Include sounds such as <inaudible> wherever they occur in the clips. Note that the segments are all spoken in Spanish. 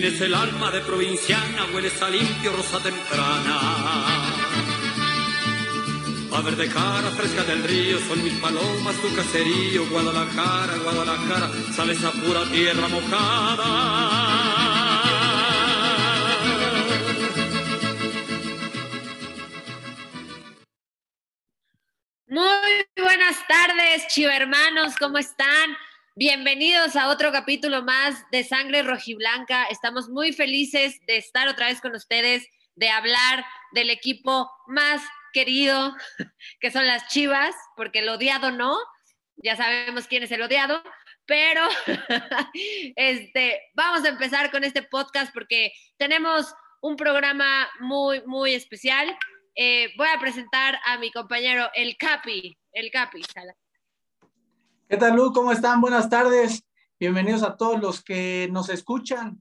Tienes el alma de provinciana, hueles a limpio rosa temprana. A verde cara fresca del río, son mis palomas, tu caserío, Guadalajara, Guadalajara, sales a pura tierra mojada. Muy buenas tardes, chivo hermanos, ¿cómo están? Bienvenidos a otro capítulo más de Sangre Rojiblanca. Estamos muy felices de estar otra vez con ustedes, de hablar del equipo más querido, <laughs> que son las Chivas, porque el odiado no, ya sabemos quién es el odiado, pero <laughs> este, vamos a empezar con este podcast porque tenemos un programa muy, muy especial. Eh, voy a presentar a mi compañero, el Capi. El Capi. ¿Qué tal, Lu? ¿Cómo están? Buenas tardes. Bienvenidos a todos los que nos escuchan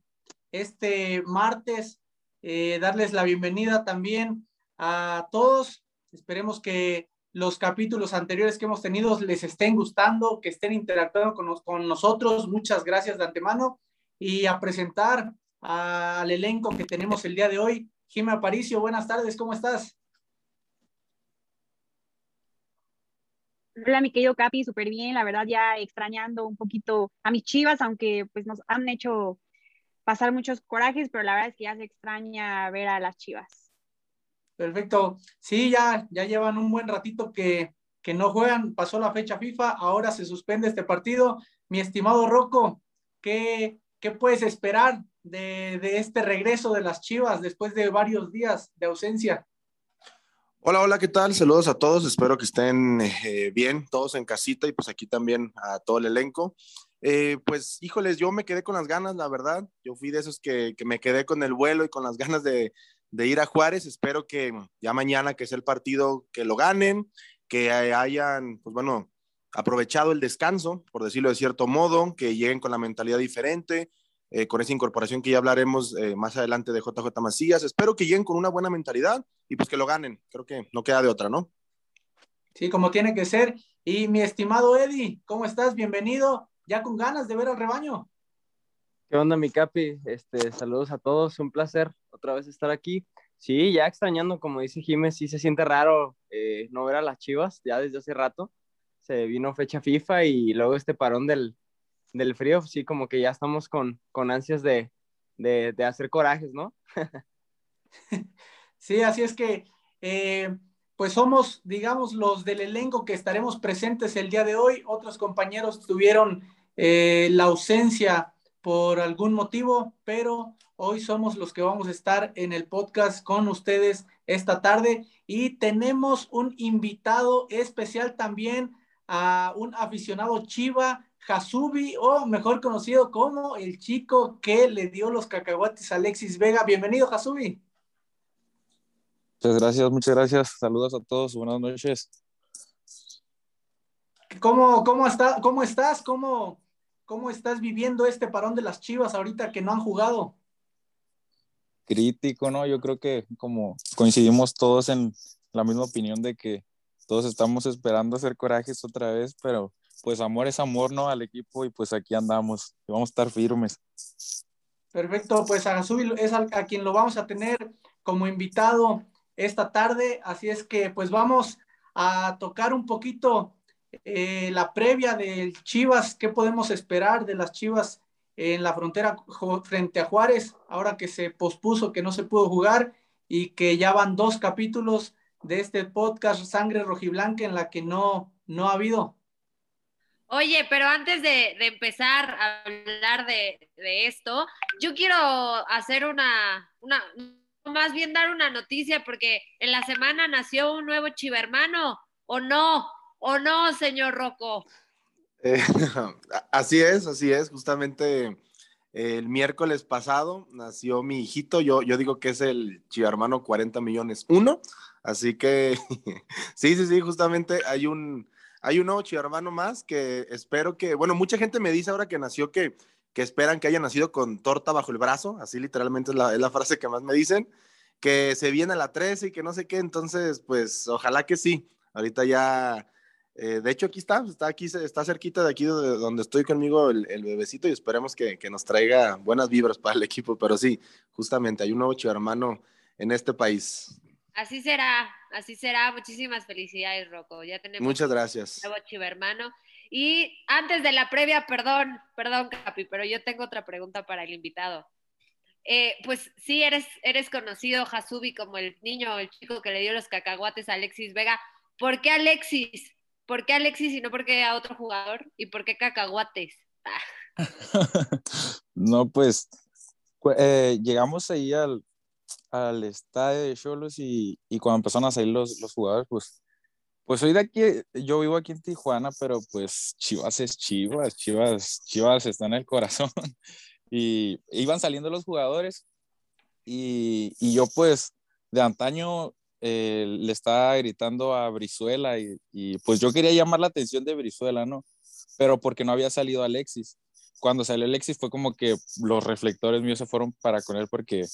este martes. Eh, darles la bienvenida también a todos. Esperemos que los capítulos anteriores que hemos tenido les estén gustando, que estén interactuando con, con nosotros. Muchas gracias de antemano. Y a presentar al elenco que tenemos el día de hoy. Jimmy Aparicio, buenas tardes, ¿cómo estás? Hola, mi querido Capi, súper bien, la verdad ya extrañando un poquito a mis chivas, aunque pues nos han hecho pasar muchos corajes, pero la verdad es que ya se extraña ver a las chivas. Perfecto. Sí, ya, ya llevan un buen ratito que, que no juegan, pasó la fecha FIFA, ahora se suspende este partido. Mi estimado Rocco, ¿qué, qué puedes esperar de, de este regreso de las chivas después de varios días de ausencia? Hola, hola, ¿qué tal? Saludos a todos, espero que estén eh, bien, todos en casita y pues aquí también a todo el elenco. Eh, pues híjoles, yo me quedé con las ganas, la verdad, yo fui de esos que, que me quedé con el vuelo y con las <laughs> ganas de, de, ir a Juárez, espero que ya mañana que es el partido, que lo ganen, que hayan, pues bueno, aprovechado el descanso, por decirlo de cierto modo, que lleguen con la mentalidad diferente, eh, con esa incorporación que ya hablaremos más adelante de JJ Macías. Espero que lleguen con una buena mentalidad y pues que lo ganen. Creo que no queda de otra, ¿no? Sí, como tiene que ser. Y mi estimado Eddie, ¿cómo estás? Bienvenido. ¿Ya con ganas de ver al rebaño? ¿Qué onda, mi Capi? Este, saludos a todos. Un placer otra vez estar aquí. Sí, ya extrañando, como dice Jiménez, sí se siente raro eh, no ver a las chivas ya desde hace rato. Se vino fecha FIFA y luego este parón del, del frío, sí, como que ya estamos con, con ansias de, de, de hacer corajes, ¿no? <laughs> sí, así es que, eh, pues somos, digamos, los del elenco que estaremos presentes el día de hoy. Otros compañeros tuvieron eh, la ausencia por algún motivo, pero hoy somos los que vamos a estar en el podcast con ustedes esta tarde y tenemos un invitado especial también a un aficionado Chiva Hasubi, o mejor conocido como el chico que le dio los cacahuates a Alexis Vega. Bienvenido, Hasubi. Muchas gracias, muchas gracias. Saludos a todos, buenas noches. ¿Cómo, cómo, está, cómo estás? ¿Cómo, ¿Cómo estás viviendo este parón de las Chivas ahorita que no han jugado? Crítico, ¿no? Yo creo que como coincidimos todos en la misma opinión de que todos estamos esperando hacer corajes otra vez, pero pues amor es amor, ¿no? Al equipo y pues aquí andamos, y vamos a estar firmes. Perfecto, pues a Gazubi es a, a, quien lo vamos a tener como invitado esta tarde, así es que pues vamos a tocar un poquito eh, la previa del Chivas, qué podemos esperar de las Chivas en la frontera frente a Juárez, ahora que se pospuso, que no se pudo jugar y que ya van dos capítulos de este podcast Sangre Rojiblanca en la que no, no ha habido. Oye, pero antes de, de empezar a hablar de, de, esto, yo quiero hacer una, una, más bien dar una noticia, porque en la semana nació un nuevo chivermano, ¿o no? ¿O no, señor Rocco? Eh, <laughs> así es, así es, justamente el miércoles pasado nació mi hijito, yo, yo digo que es el chivermano 40 millones uno, así que <laughs> sí, sí, sí, justamente hay un hay un nuevo hermano más que espero que, bueno, mucha gente me dice ahora que nació que, que esperan que haya nacido con torta bajo el brazo, así literalmente es la, es la frase que más me dicen. que se viene a la 13 y que no sé qué, entonces, pues ojalá que sí. Ahorita ya, eh, de hecho aquí está, está aquí, está cerquita de aquí donde estoy conmigo el, bebecito y esperemos que, que, nos traiga buenas vibras para el equipo, pero sí, justamente hay un nuevo hermano en este país. Así será, así será. Muchísimas felicidades, Rocco. Ya tenemos Muchas gracias. nuevo hermano. Y antes de la previa, perdón, perdón, Capi, pero yo tengo otra pregunta para el invitado. Eh, pues sí, eres, eres conocido, Hasubi, como el niño o el chico que le dio los cacahuates a Alexis Vega. ¿Por qué Alexis? ¿Por qué Alexis y no por qué a otro jugador? ¿Y por qué cacahuates? <laughs> no, pues eh, llegamos ahí al, al estadio de Cholos y, y, cuando empezaron a salir los, los jugadores, pues pues soy de aquí, yo vivo aquí en Tijuana, pero pues Chivas es Chivas, Chivas, Chivas está en el corazón. <laughs> y iban saliendo los jugadores y, y yo pues de antaño eh, le estaba gritando a Brizuela y, y, pues yo quería llamar la atención de Brizuela, ¿no? Pero porque no había salido Alexis. Cuando salió Alexis fue como que los reflectores míos se fueron para con él porque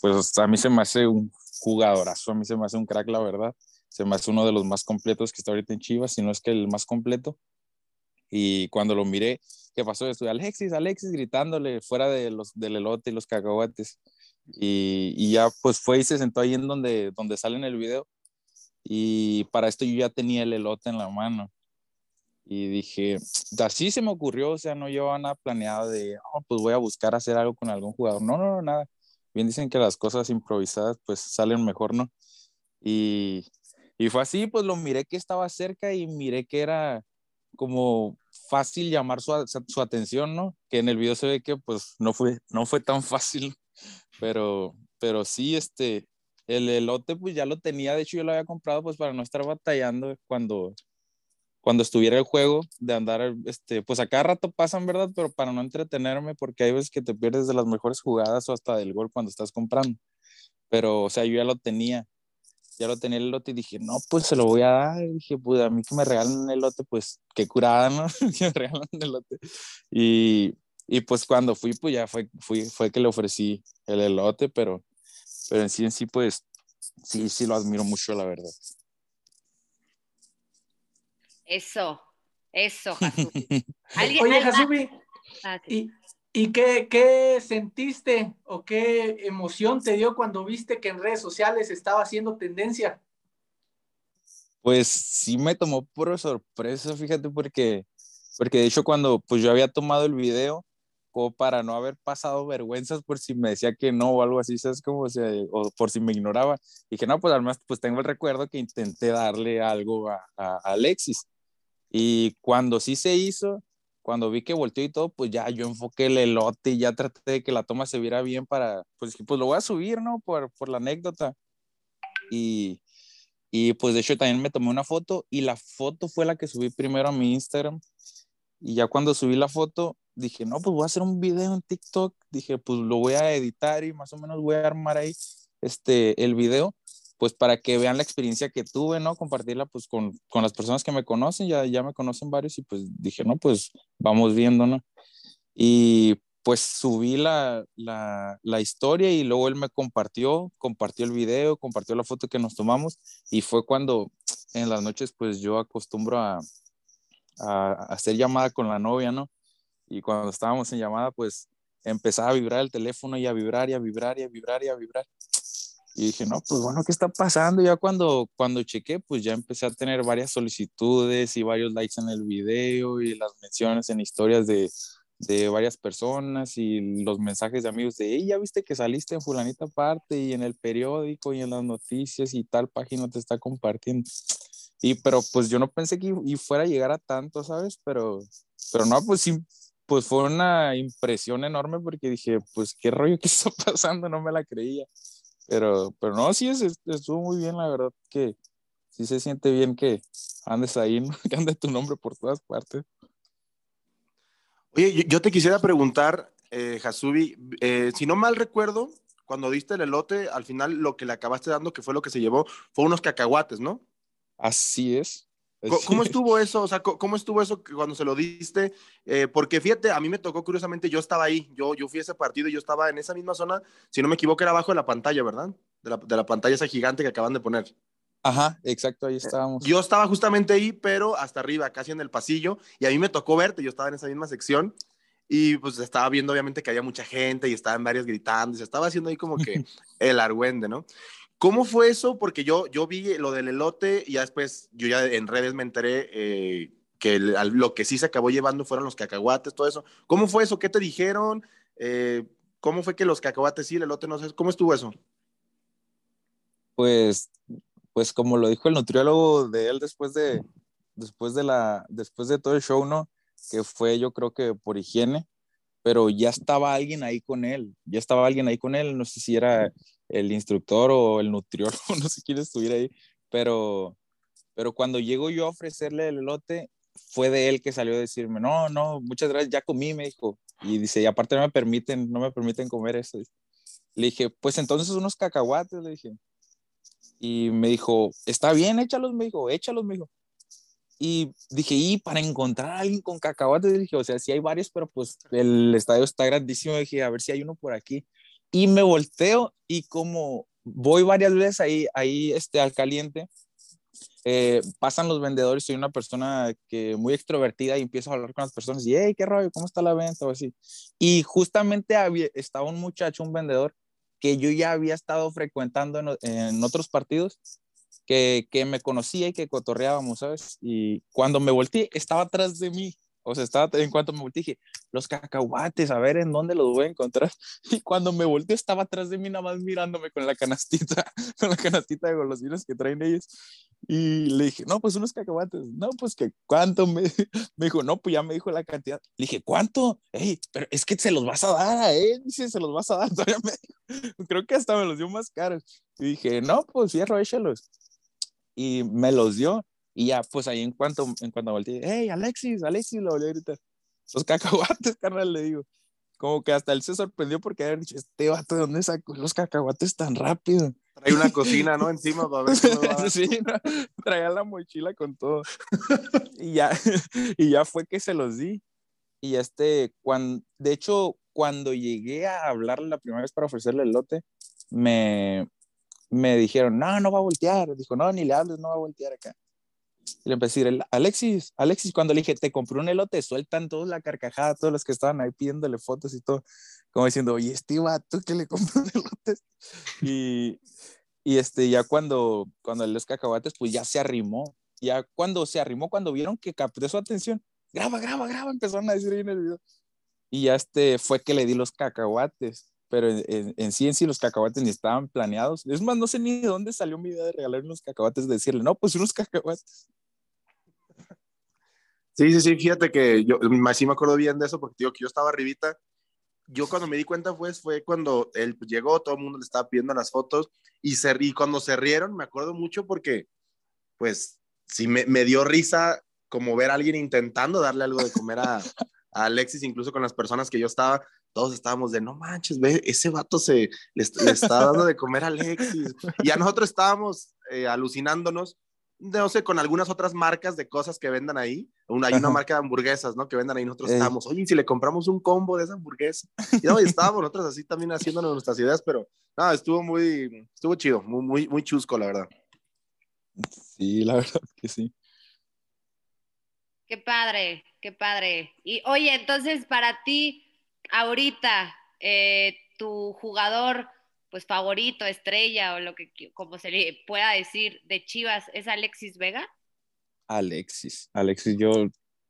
pues a mí se me hace un jugadorazo, a mí se me hace un crack, la verdad se me hace uno de los más completos que está ahorita en Chivas, si no es que el más completo. Y cuando lo miré, ¿qué pasó? Estoy Alexis, Alexis, gritándole fuera de los, del elote y los cacahuates. Y, y, ya pues fue y se sentó ahí en donde, donde sale en el video. Y para esto yo ya tenía el elote en la mano. Y dije, así se me ocurrió, o sea, no llevaba nada planeado de, oh, pues voy a buscar hacer algo con algún jugador. No, no, no, nada. Bien dicen que las cosas improvisadas pues salen mejor, ¿no? Y, y fue así, pues lo miré que estaba cerca y miré que era como fácil llamar su, su, atención, ¿no? Que en el video se ve que pues no fue, no fue tan fácil, <laughs> pero, pero sí, este, el elote pues ya lo tenía, de hecho yo lo había comprado pues para no estar batallando cuando, cuando estuviera el juego, de andar, este, pues a cada rato pasan, ¿verdad? Pero para no entretenerme, porque hay veces que te pierdes de las mejores jugadas o hasta del gol cuando estás comprando. Pero, o sea, yo ya lo tenía ya lo tenía el lote y dije, no, pues se lo voy a dar. Y dije, pues a mí que me regalen el lote, pues qué curada, ¿no? <laughs> que me regalan el lote. Y, y, pues cuando fui, pues ya fue, fui, fue que le ofrecí el elote, pero, pero en sí, en sí, pues sí, sí lo admiro mucho, la verdad. Eso, eso, <laughs> <laughs> Oye, Jasubi, ah, ¿y, ¿Y qué, sentiste o qué emoción te dio cuando viste que en redes sociales estaba haciendo tendencia? Pues sí me tomó por sorpresa, fíjate, porque, porque de hecho cuando pues yo había tomado el video, como para no haber pasado vergüenzas por si me decía que no o algo así, ¿sabes? Como, o, sea, o por si me ignoraba. Dije, no, pues además pues tengo el recuerdo que intenté darle algo a Alexis. Y cuando sí se hizo, cuando vi que volteó y todo, pues ya yo enfoqué el elote y ya traté de que la toma se viera bien para, pues, pues lo voy a subir, ¿no? Por, por la anécdota. Y, y pues de hecho también me tomé una foto y la foto fue la que subí primero a mi Instagram. Y ya cuando subí la foto, dije, no, pues voy a hacer un video en TikTok. Dije, pues lo voy a editar y más o menos voy a armar ahí este, el video pues para que vean la experiencia que tuve, ¿no? Compartirla pues con, con, las personas que me conocen, ya, ya me conocen varios y pues dije, no, pues vamos viendo, ¿no? Y pues subí la, la, la, historia y luego él me compartió, compartió el video, compartió la foto que nos tomamos y fue cuando en las noches pues yo acostumbro a, a, hacer llamada con la novia, ¿no? Y cuando estábamos en llamada pues empezaba a vibrar el teléfono y a vibrar y a vibrar y a vibrar y a vibrar. Y dije, no, pues bueno, ¿qué está pasando? Ya cuando, cuando chequé, pues ya empecé a tener varias solicitudes y varios likes en el video y las menciones en historias de, de varias personas y los mensajes de amigos de, hey, ya viste que saliste en fulanita parte y en el periódico y en las noticias y tal página te está compartiendo. Y pero pues yo no pensé que y fuera a llegar a tanto, ¿sabes? Pero, pero no, pues sí, pues fue una impresión enorme porque dije, pues qué rollo que está <laughs> pasando, no me la creía. Pero, pero no, sí, es, estuvo muy bien, la verdad que sí se siente bien que andes ahí, <laughs> que ande tu nombre por todas partes. Oye, yo te quisiera preguntar, eh, Hasubi, eh, si no mal recuerdo, cuando diste el elote, al final lo que le acabaste dando, que fue lo que se llevó, fue unos cacahuates, ¿no? Así es. ¿Cómo, estuvo eso? O sea, ¿cómo estuvo eso cuando se lo diste? Eh, porque fíjate, a mí me tocó curiosamente, yo estaba ahí, yo, yo fui a ese partido y yo estaba en esa misma zona, si no me equivoco, era abajo de la pantalla, ¿verdad? De la, de la pantalla esa gigante que acaban de poner. Ajá, exacto, ahí estábamos. Yo estaba justamente ahí, pero hasta arriba, casi en el pasillo, y a mí me tocó verte, yo estaba en esa misma sección, y pues estaba viendo obviamente que había mucha gente y estaban varios gritando, y se estaba haciendo ahí como que <laughs> el argüende, ¿no? ¿Cómo fue eso? Porque yo, yo vi lo del elote y ya después, yo ya en redes me enteré eh, que lo que sí se acabó llevando fueron los cacahuates, todo eso. ¿Cómo fue eso? ¿Qué te dijeron? Eh, ¿Cómo fue que los cacahuates sí, el elote no sé? ¿Cómo estuvo eso? Pues, pues como lo dijo el nutriólogo de él después de, después de la, después de todo el show, ¿no? Que fue yo creo que por higiene, pero ya estaba alguien ahí con él, ya estaba alguien ahí con él, no sé si era el instructor o el nutriólogo, <laughs> no sé quién estuviera ahí, pero, pero cuando llego yo a ofrecerle el elote, fue de él que salió a decirme, no, no, muchas gracias, ya comí, me dijo, y dice, y aparte no me permiten, no me permiten comer eso. Le dije, pues entonces unos cacahuates, le dije. Y me dijo, está bien, échalos, me dijo, échalos, me dijo. Y dije, y para encontrar a alguien con cacahuates, dije, o sea, sí hay varios, pero pues el estadio está grandísimo, dije, a ver si hay uno por aquí. Y me volteo y como voy varias veces ahí, ahí este, al caliente, eh, pasan los vendedores, soy una persona que muy extrovertida y empiezo a hablar con las personas y, hey, qué rollo, ¿cómo está la venta? O así. Y justamente había, estaba un muchacho, un vendedor, que yo ya había estado frecuentando en, en otros partidos, que, que, me conocía y que cotorreábamos, ¿sabes? Y cuando me volteé, estaba atrás de mí. O sea, estaba, en cuanto me volteé, dije, los cacahuates, a ver en dónde los voy a encontrar. <laughs> Y cuando me volteé, estaba atrás de mí, nada más mirándome con la canastita, <laughs> con la canastita de golosinas que traen ellos. Y le dije, no, pues unos cacahuates. No, pues que cuánto <laughs> me, me dijo, no, pues ya me dijo la cantidad. Le dije, ¿cuánto? Ey, pero es que se los vas a dar a él. Dice, se los vas a dar. Todavía me creo que hasta me los dio más caros. Y dije, no, pues fierro, échalos. Y me los dio. Y ya, pues ahí en cuanto, en cuanto volteé, hey, Alexis, Alexis, lo volví a gritar. Los cacahuates, carnal, le digo. Como que hasta él se sorprendió porque había dicho, este vato, ¿de dónde sacó los cacahuates tan rápido? Trae una cocina, ¿no? Encima para ver va. <laughs> sí, no, traía la mochila con todo. y, ya, <laughs> y ya fue que se los di. Y este, cuando, de hecho, cuando llegué a hablarle la primera vez para ofrecerle el lote, me, me dijeron, no, no va a voltear. Dijo, no, ni le hables, no va a voltear acá. Y le empecé a decir, Alexis, Alexis, cuando le dije, te compré un elote, sueltan todos la carcajada, todos los que estaban ahí pidiéndole fotos y todo, como diciendo, oye, este vato que le compró un elote. Y, y este, ya cuando, cuando los cacahuates, pues ya se arrimó. Ya cuando se arrimó, cuando vieron que capté su atención, graba, graba, graba, empezaron a decir ahí en el video. Y ya este, fue que le di los cacahuates. Pero en, en, en, sí, en sí, los cacahuates ni estaban planeados. Es más, no sé ni de dónde salió mi idea de regalar unos cacahuates, de decirle, no, pues unos cacahuates. Sí, sí, sí, fíjate que yo sí me acuerdo bien de eso porque digo que yo estaba arribita. Yo cuando me di cuenta pues, fue cuando él llegó, todo el mundo le estaba pidiendo las fotos y, se, y cuando se rieron, me acuerdo mucho porque pues sí me, me dio risa como ver a alguien intentando darle algo de comer a, <laughs> a Alexis, incluso con las personas que yo estaba, todos estábamos de, no manches, ve, ese vato se le, le está dando de comer a Alexis. Y a nosotros estábamos eh, alucinándonos, no sé, con algunas otras marcas de cosas que vendan ahí. Una, hay una marca de hamburguesas, ¿no? Que vendan ahí. Nosotros eh. estábamos, oye, si le compramos un combo de esa hamburguesa. Y, no, y estábamos nosotros así también haciéndonos nuestras ideas, pero no, estuvo muy, estuvo chido, muy, muy, muy chusco, la verdad. Sí, la verdad que sí. Qué padre, qué padre. Y oye, entonces para ti, ahorita, eh, tu jugador pues favorito, estrella o lo que como se le pueda decir de Chivas es Alexis Vega? Alexis, Alexis, yo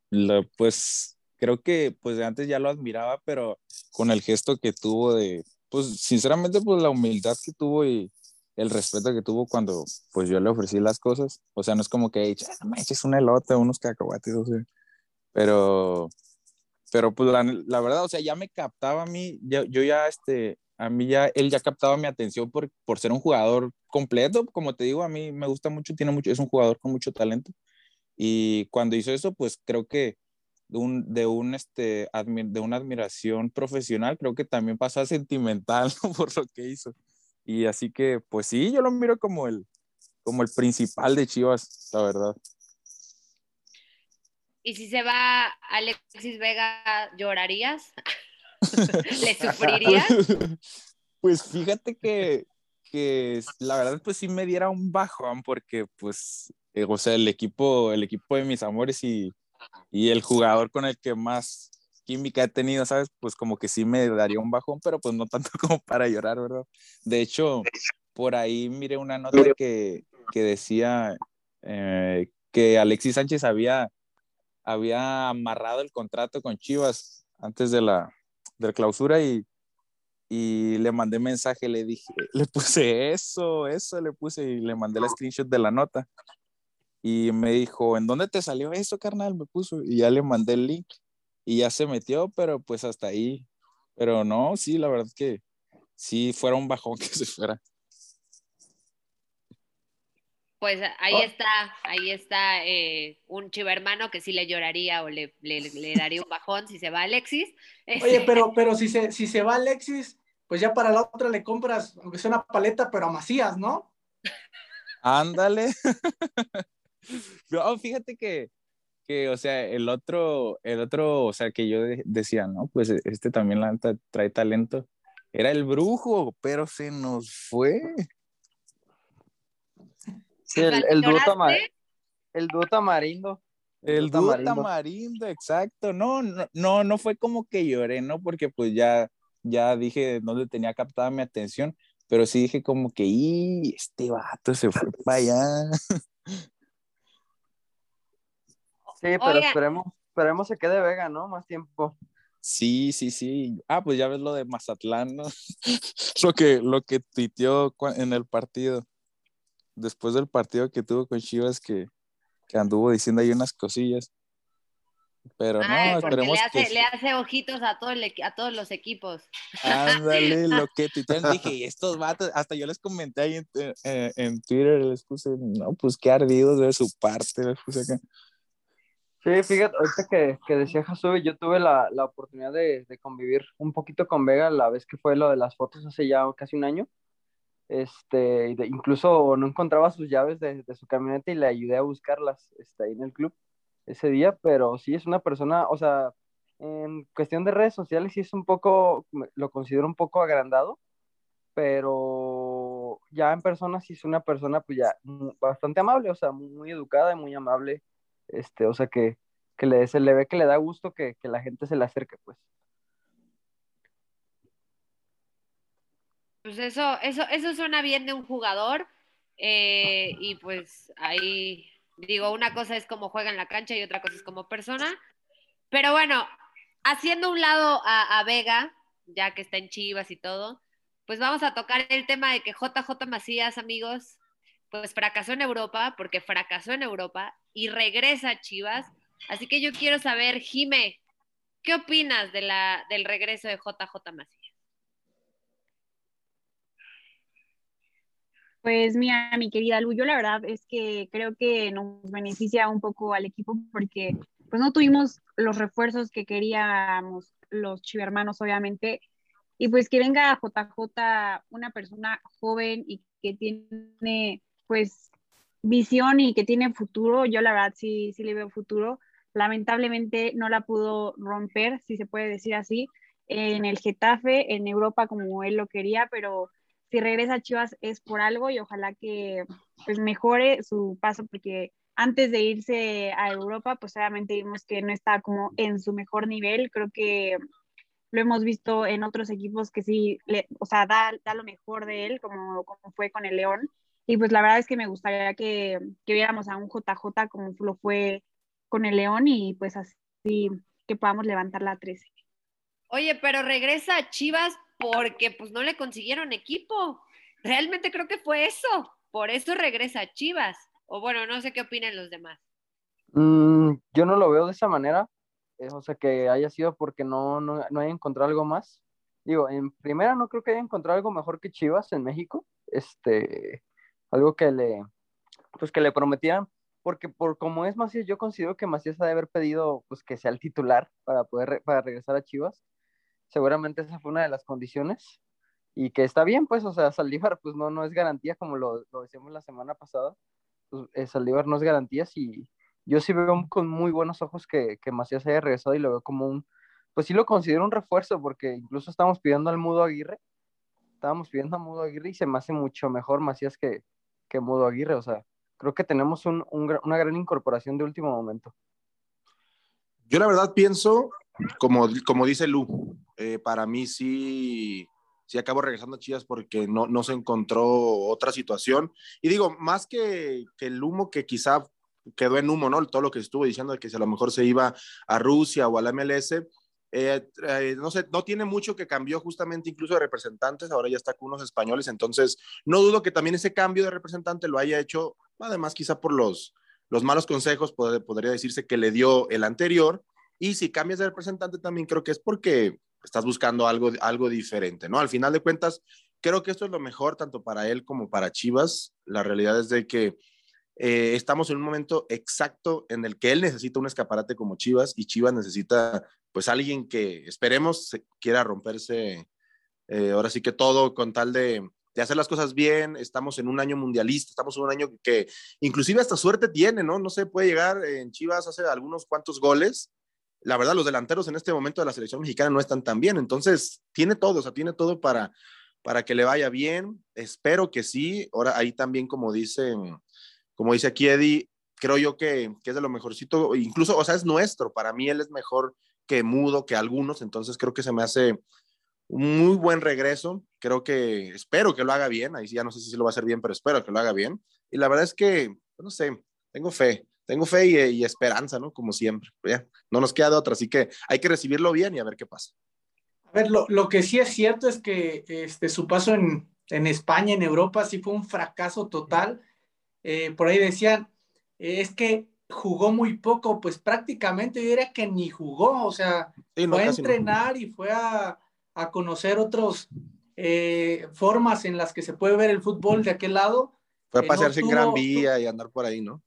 lo, pues creo que pues antes ya lo admiraba, pero con el gesto que tuvo de, pues sinceramente pues la humildad que tuvo y el respeto que tuvo cuando pues yo le ofrecí las cosas, o sea, no es como que no me eches un elote, unos cacahuates, o sea, pero, pero pues la, verdad, o sea, ya me captaba a mí, yo, yo ya este, a mí ya, él ya captaba mi atención por, por ser un jugador completo, como te digo, a mí me gusta mucho, tiene mucho, es un jugador con mucho talento. Y cuando hizo eso, pues creo que de, un, de, un, este, de una admiración profesional, creo que también pasó a sentimental <laughs> por lo que hizo. Y así que, pues sí, yo lo miro como el, como el principal de Chivas, la verdad. ¿Y si se va Alexis Vega, llorarías? <laughs> ¿Le sufrirías? <laughs> Pues fíjate que, que la verdad pues sí me diera un bajón porque pues, eh, o sea, el equipo, el equipo de mis amores y, y el jugador con el que más química he tenido, ¿sabes? Pues como que sí me daría un bajón, pero pues no tanto <laughs> como para llorar, ¿verdad? De hecho, por ahí miré una nota que, que decía eh, que Alexis Sánchez había, había amarrado el contrato con Chivas antes de la, de la clausura y, y le mandé mensaje, le dije, <laughs> le puse eso, eso, le puse y le mandé la screenshot de la nota. Y me dijo, ¿en dónde te salió eso, carnal? Me puso y ya le mandé el link y ya se metió, pero pues hasta ahí. Pero no, sí, la verdad que sí fuera un bajón <laughs> que se fuera. Pues ahí Oh. está, ahí está eh, un chivo hermano que sí le lloraría o le, le- le daría un bajón si se va Alexis. Oye, <laughs> pero, pero si se, si se va Alexis, pues ya para la otra le compras, aunque sea una paleta, pero a Macías, ¿no? Ándale. <laughs> No, fíjate que, que, o sea, el otro, el otro, o sea, que yo de- decía, ¿no? Pues este también la trae talento. Era el brujo, pero se nos fue. Sí, el, el dúo el dúo tamarindo. El dúo dúo tamarindo. tamarindo, exacto. No, no, no, no fue como que lloré, ¿no? Porque pues ya, ya dije dónde tenía captada mi atención, pero sí dije como que, y este vato se fue para allá. Sí, pero esperemos, esperemos se quede Vega, ¿no? Más tiempo. Sí, sí, sí. Ah, pues ya ves lo de Mazatlán, ¿no? <laughs> lo que, lo que tuiteó en el partido. Después del partido que tuvo con Chivas, que, que anduvo diciendo ahí unas cosillas. Pero Ay, no, esperemos le hace, que. le hace ojitos a, todo el a todos los equipos. Ándale, <laughs> lo que tuitearon. Dije, y estos vatos, hasta yo les comenté ahí en, eh, en Twitter, les puse, no, pues qué ardidos de su parte, les puse acá. Sí, fíjate, ahorita que, que decía Jasubi, yo tuve la, la oportunidad de, de convivir un poquito con Vega la vez que fue lo de las fotos hace ya casi un año. Este, incluso no encontraba sus llaves de, de su camioneta y le ayudé a buscarlas este, ahí en el club ese día, pero sí es una persona, o sea, en cuestión de redes sociales sí es un poco, lo considero un poco agrandado, pero ya en persona sí es una persona pues ya bastante amable, o sea, muy, muy educada y muy amable, este, o sea que, que le, se le ve que le da gusto que, que la gente se le acerque, pues. Pues eso, eso, eso suena bien de un jugador. eh, y pues ahí digo, una cosa es cómo juega en la cancha y otra cosa es como persona. Pero bueno, haciendo un lado a, a Vega, ya que está en Chivas y todo, pues vamos a tocar el tema de que JJ Macías, amigos, pues fracasó en Europa, porque fracasó en Europa y regresa a Chivas. Así que yo quiero saber, Jime, ¿qué opinas de la, del regreso de JJ Macías? Pues mira, mi querida Lu, yo la verdad es que creo que nos beneficia un poco al equipo porque pues no tuvimos los refuerzos que queríamos los chivermanos, obviamente, y pues que venga JJ, una persona joven y que tiene pues visión y que tiene futuro, yo la verdad sí, sí le veo futuro. Lamentablemente no la pudo romper, si se puede decir así, en el Getafe, en Europa como él lo quería, pero si regresa a Chivas es por algo y ojalá que pues mejore su paso porque antes de irse a Europa pues obviamente vimos que no está como en su mejor nivel, creo que lo hemos visto en otros equipos que sí, le, o sea, da, da, lo mejor de él como, como fue con el León y pues la verdad es que me gustaría que, que viéramos a un JJ como lo fue con el León y pues así que podamos levantar la 13. Oye, pero regresa a Chivas porque pues no le consiguieron equipo. Realmente creo que fue eso. Por eso regresa a Chivas. O bueno, no sé qué opinan los demás. Mm, yo no lo veo de esa manera. Eh, o sea, que haya sido porque no, no, no haya encontrado algo más. Digo, en primera no creo que haya encontrado algo mejor que Chivas en México. Este, algo que le, pues que le prometieran. Porque por como es Macías, yo considero que Macías ha de haber pedido pues que sea el titular para poder para regresar a Chivas seguramente esa fue una de las condiciones y que está bien, pues, o sea, Saldívar, pues no, no es garantía, como lo, lo decíamos la semana pasada, pues, eh, Saldívar no es garantía, y yo sí veo con muy buenos ojos que, que Macías haya regresado y lo veo como un, pues sí lo considero un refuerzo, porque incluso estamos pidiendo al Mudo Aguirre, estábamos pidiendo a Mudo Aguirre y se me hace mucho mejor Macías que, que Mudo Aguirre. O sea, creo que tenemos un, un, una gran incorporación de último momento. Yo la verdad pienso, como, como dice Lu, eh, para mí sí, sí acabo regresando a Chivas porque no, no se encontró otra situación. Y digo, más que, que el humo que quizá quedó en humo, ¿no? Todo lo que estuvo diciendo de que si a lo mejor se iba a Rusia o a la MLS, eh, eh, no sé, no tiene mucho que cambió justamente incluso de representantes, ahora ya está con unos españoles, entonces no dudo que también ese cambio de representante lo haya hecho, además quizá por los, los malos consejos, podría decirse que le dio el anterior, y si cambias de representante también creo que es porque estás buscando algo, algo diferente, ¿no? Al final de cuentas, creo que esto es lo mejor tanto para él como para Chivas, la realidad es de que eh, estamos en un momento exacto en el que él necesita un escaparate como Chivas y Chivas necesita pues alguien que esperemos quiera romperse eh, ahora sí que todo con tal de, de, hacer las cosas bien, estamos en un año mundialista, estamos en un año que inclusive hasta suerte tiene, ¿no? No se puede llegar en Chivas hace algunos cuantos goles. La verdad, los delanteros en este momento de la selección mexicana no están tan bien, entonces tiene todo, o sea, tiene todo para, para que le vaya bien. Espero que sí. Ahora ahí también, como dicen, como dice aquí Eddie, creo yo que, que, es de lo mejorcito, incluso, o sea, es nuestro. Para mí él es mejor que mudo, que algunos, entonces creo que se me hace un muy buen regreso. Creo que, espero que lo haga bien. Ahí sí ya no sé si lo va a hacer bien, pero espero que lo haga bien. Y la verdad es que, no sé, tengo fe, tengo fe y, y esperanza, ¿no? Como siempre. Ya, no nos queda de otra, así que hay que recibirlo bien y a ver qué pasa. A ver, lo, lo que sí es cierto es que este, su paso en, en España, en Europa, sí fue un fracaso total eh, por ahí decían, es que jugó muy poco, pues prácticamente yo diría que ni jugó, o sea, sí, no, fue a entrenar no. y fue a, a conocer otras eh, formas en las que se puede ver el fútbol de aquel lado. Fue a pasearse no tuvo, en Gran Vía y andar por ahí, ¿no?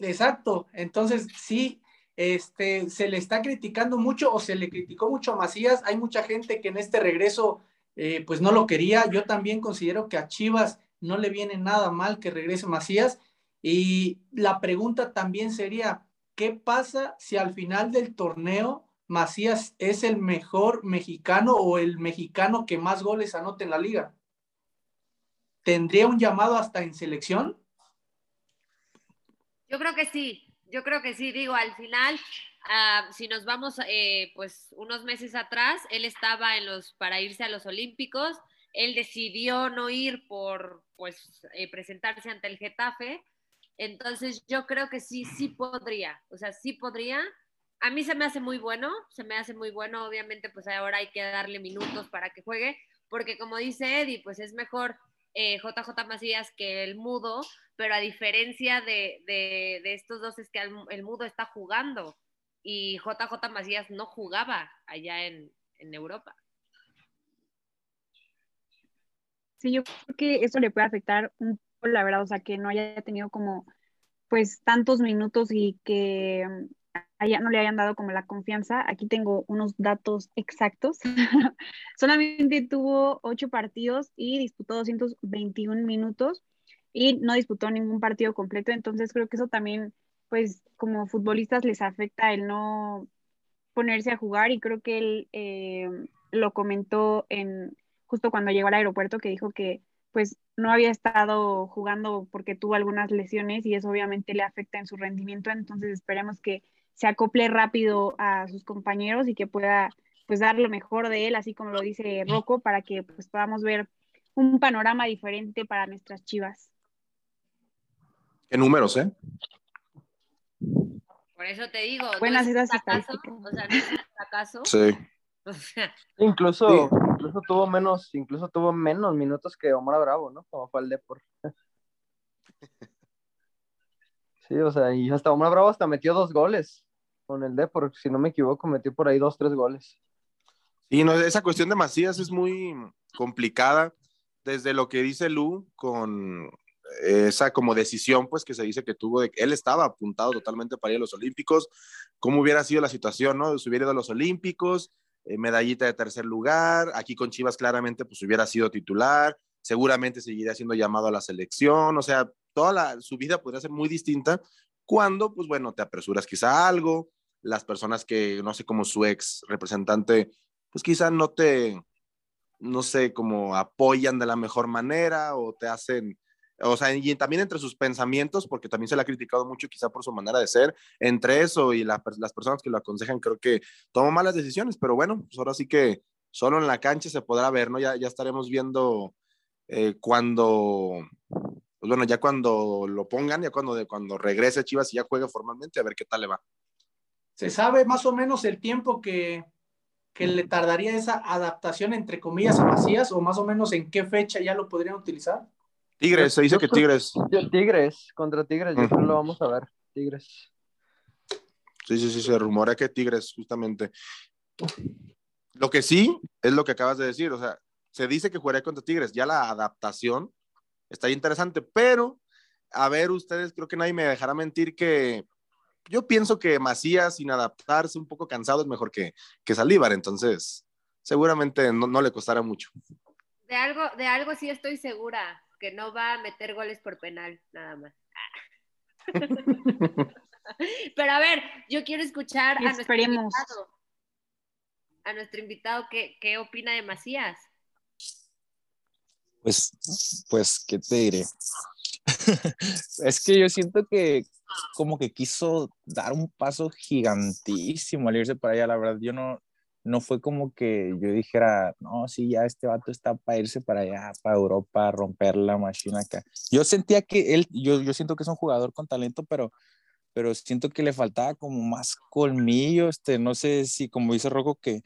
Exacto, entonces sí, este, se le está criticando mucho o se le criticó mucho a Macías, hay mucha gente que en este regreso eh, pues no lo quería, yo también considero que a Chivas no le viene nada mal que regrese Macías. Y la pregunta también sería, ¿qué pasa si al final del torneo Macías es el mejor mexicano o el mexicano que más goles anota en la liga? ¿Tendría un llamado hasta en selección? Yo creo que sí, yo creo que sí, digo, al final, uh, si nos vamos eh, pues unos meses atrás, él estaba en los, para irse a los Olímpicos, él decidió no ir por pues eh, presentarse ante el Getafe. Entonces yo creo que sí, sí podría, o sea, sí podría. A mí se me hace muy bueno, se me hace muy bueno, obviamente pues ahora hay que darle minutos para que juegue, porque como dice Eddie, pues es mejor eh, JJ Macías que el mudo, pero a diferencia de, de, estos dos es que el, el, mudo está jugando y JJ Macías no jugaba allá en, en Europa. Sí, yo creo que eso le puede afectar un poco, la verdad, o sea, que no haya tenido como, pues, tantos minutos y que haya, no le hayan dado como la confianza. Aquí tengo unos datos exactos. <laughs> Solamente tuvo ocho partidos y disputó 221 minutos y no disputó ningún partido completo, entonces creo que eso también, pues, como futbolistas les afecta el no ponerse a jugar y creo que él eh, lo comentó en justo cuando llegó al aeropuerto que dijo que pues no había estado jugando porque tuvo algunas lesiones y eso obviamente le afecta en su rendimiento, entonces esperemos que se acople rápido a sus compañeros y que pueda pues dar lo mejor de él, así como lo dice Rocco, para que pues podamos ver un panorama diferente para nuestras chivas. ¿Qué números, eh? Por eso te digo. Buenas no esas fracaso, o sea, fracaso. Sí. <laughs> O sea, incluso, sí. incluso tuvo menos, incluso tuvo menos minutos que Omar Bravo, ¿no? Como fue el Depor. <laughs> Sí, o sea, y hasta Omar Bravo hasta metió dos goles con el Depor, si no me equivoco, metió por ahí dos, tres goles. Y no, esa cuestión de Macías es muy complicada, desde lo que dice Lu con esa como decisión pues que se dice que tuvo de que él estaba apuntado totalmente para ir a los Olímpicos, cómo hubiera sido la situación, ¿no? Si hubiera ido a los Olímpicos, eh, medallita de tercer lugar, aquí con Chivas claramente pues hubiera sido titular, seguramente seguiría siendo llamado a la selección, o sea, toda la, su vida podría ser muy distinta cuando pues bueno, te apresuras quizá algo, las personas que no sé como su ex representante pues quizá no te no sé, como apoyan de la mejor manera o te hacen, o sea, y también entre sus pensamientos, porque también se le ha criticado mucho quizá por su manera de ser, entre eso y las personas que lo aconsejan, creo que tomó malas decisiones, pero bueno, pues ahora sí que solo en la cancha se podrá ver, ¿no? Ya, ya estaremos viendo eh, cuando, pues bueno, ya cuando lo pongan, ya cuando, cuando regrese Chivas y ya juegue formalmente, a ver qué tal le va. ¿Se sabe más o menos el tiempo que, que le tardaría esa adaptación, entre comillas, a Macías, o más o menos en qué fecha ya lo podrían utilizar? Tigres, se dice que Tigres. Tigres, contra Tigres, yo creo lo vamos a ver. Tigres. Sí, sí, sí, se rumora que Tigres, justamente. Lo que sí es lo que acabas de decir, o sea, se dice que jugaría contra Tigres, ya la adaptación está interesante, pero a ver, ustedes, creo que nadie me dejará mentir que yo pienso que Macías, sin adaptarse, un poco cansado, es mejor que, que Saldívar, entonces seguramente no, le costará mucho. De algo, de algo sí estoy segura, que no va a meter goles por penal, nada más. <laughs> Pero a ver, yo quiero escuchar a nuestro invitado. A nuestro invitado, ¿qué, qué opina de Macías? Pues, pues, ¿qué te diré? <laughs> es que yo siento que como que quiso dar un paso gigantísimo al irse para allá, la verdad, yo no, no fue como que yo dijera, no, sí, ya este vato está para irse para allá, para Europa, romper la máquina acá. Yo sentía que él, yo, yo siento que es un jugador con talento, pero, pero siento que le faltaba como más colmillo, este, no sé si como dice Rojo que,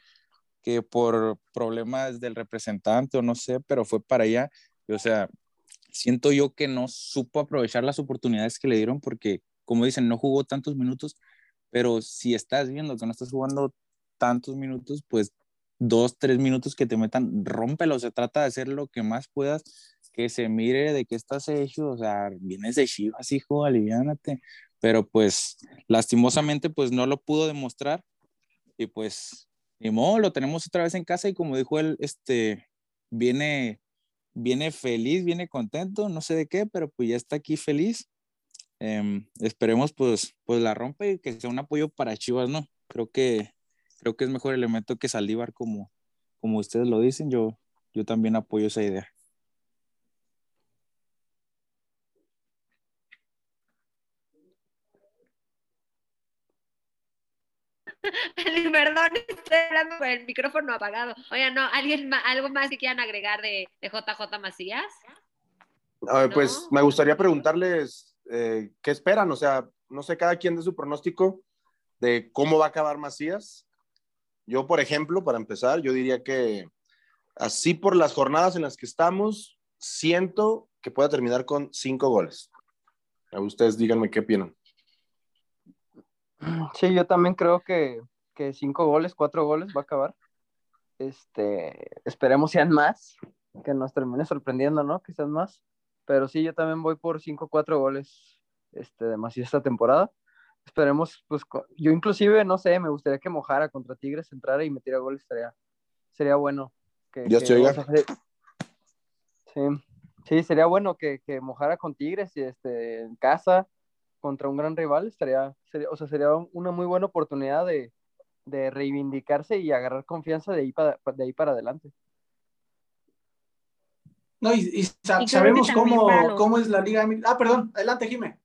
que por problemas del representante o no sé, pero fue para allá, o sea, siento yo que no supo aprovechar las oportunidades que le dieron porque, como dicen, no jugó tantos minutos, pero si estás viendo que no estás jugando tantos minutos, pues dos, tres minutos que te metan, rómpelo, se trata de hacer lo que más puedas, que se mire de qué estás hecho, o sea, vienes de Chivas, hijo, aliviánate, pero pues lastimosamente pues no lo pudo demostrar. Y pues ni modo, lo tenemos otra vez en casa y como dijo él, este, viene viene feliz, viene contento, no sé de qué, pero pues ya está aquí feliz. Em, esperemos pues, pues la rompe y que sea un apoyo para Chivas, ¿no? Creo que, creo que es mejor elemento que Saldívar como, como ustedes lo dicen, yo, yo también apoyo esa idea. <laughs> Perdón, estoy hablando con el micrófono apagado. Oiga, no, ¿alguien ¿algo más que quieran agregar de, JJ Macías? Pues me gustaría preguntarles eh, qué esperan, o sea, no sé, cada quien de su pronóstico de cómo va a acabar Macías. Yo, por ejemplo, para empezar, yo diría que así por las jornadas en las que estamos, siento que pueda terminar con cinco goles. A ustedes díganme qué opinan. Sí, yo también creo que, cinco goles, cuatro goles va a acabar. Este, esperemos sean más, que nos termine sorprendiendo, ¿no? Que sean más. Pero sí, yo también voy por cinco, cuatro goles este, de esta temporada. Esperemos, pues, yo inclusive, no sé, me gustaría que mojara contra Tigres, entrara y metiera goles, estaría, sería bueno. Que, Dios te oiga. Sí, sí, sería bueno que, que mojara con Tigres y este, en casa, contra un gran rival, estaría, sería, o sea, sería una muy buena oportunidad de, de reivindicarse y agarrar confianza de ahí para, de ahí para adelante. No, y, sabemos cómo, cómo, es la liga. Ah, perdón, adelante, Jimé.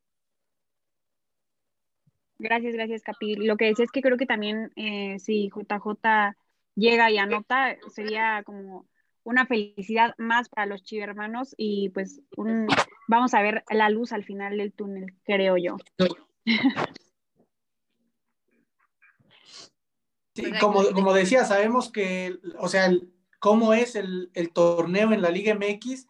Gracias, gracias, Capi. Lo que decía es que creo que también eh, si JJ llega y anota, sería como una felicidad más para los chivermanos y pues vamos a ver la luz al final del túnel, creo yo. como, como decía, sabemos que, o sea, cómo es el, torneo en la Liga MX,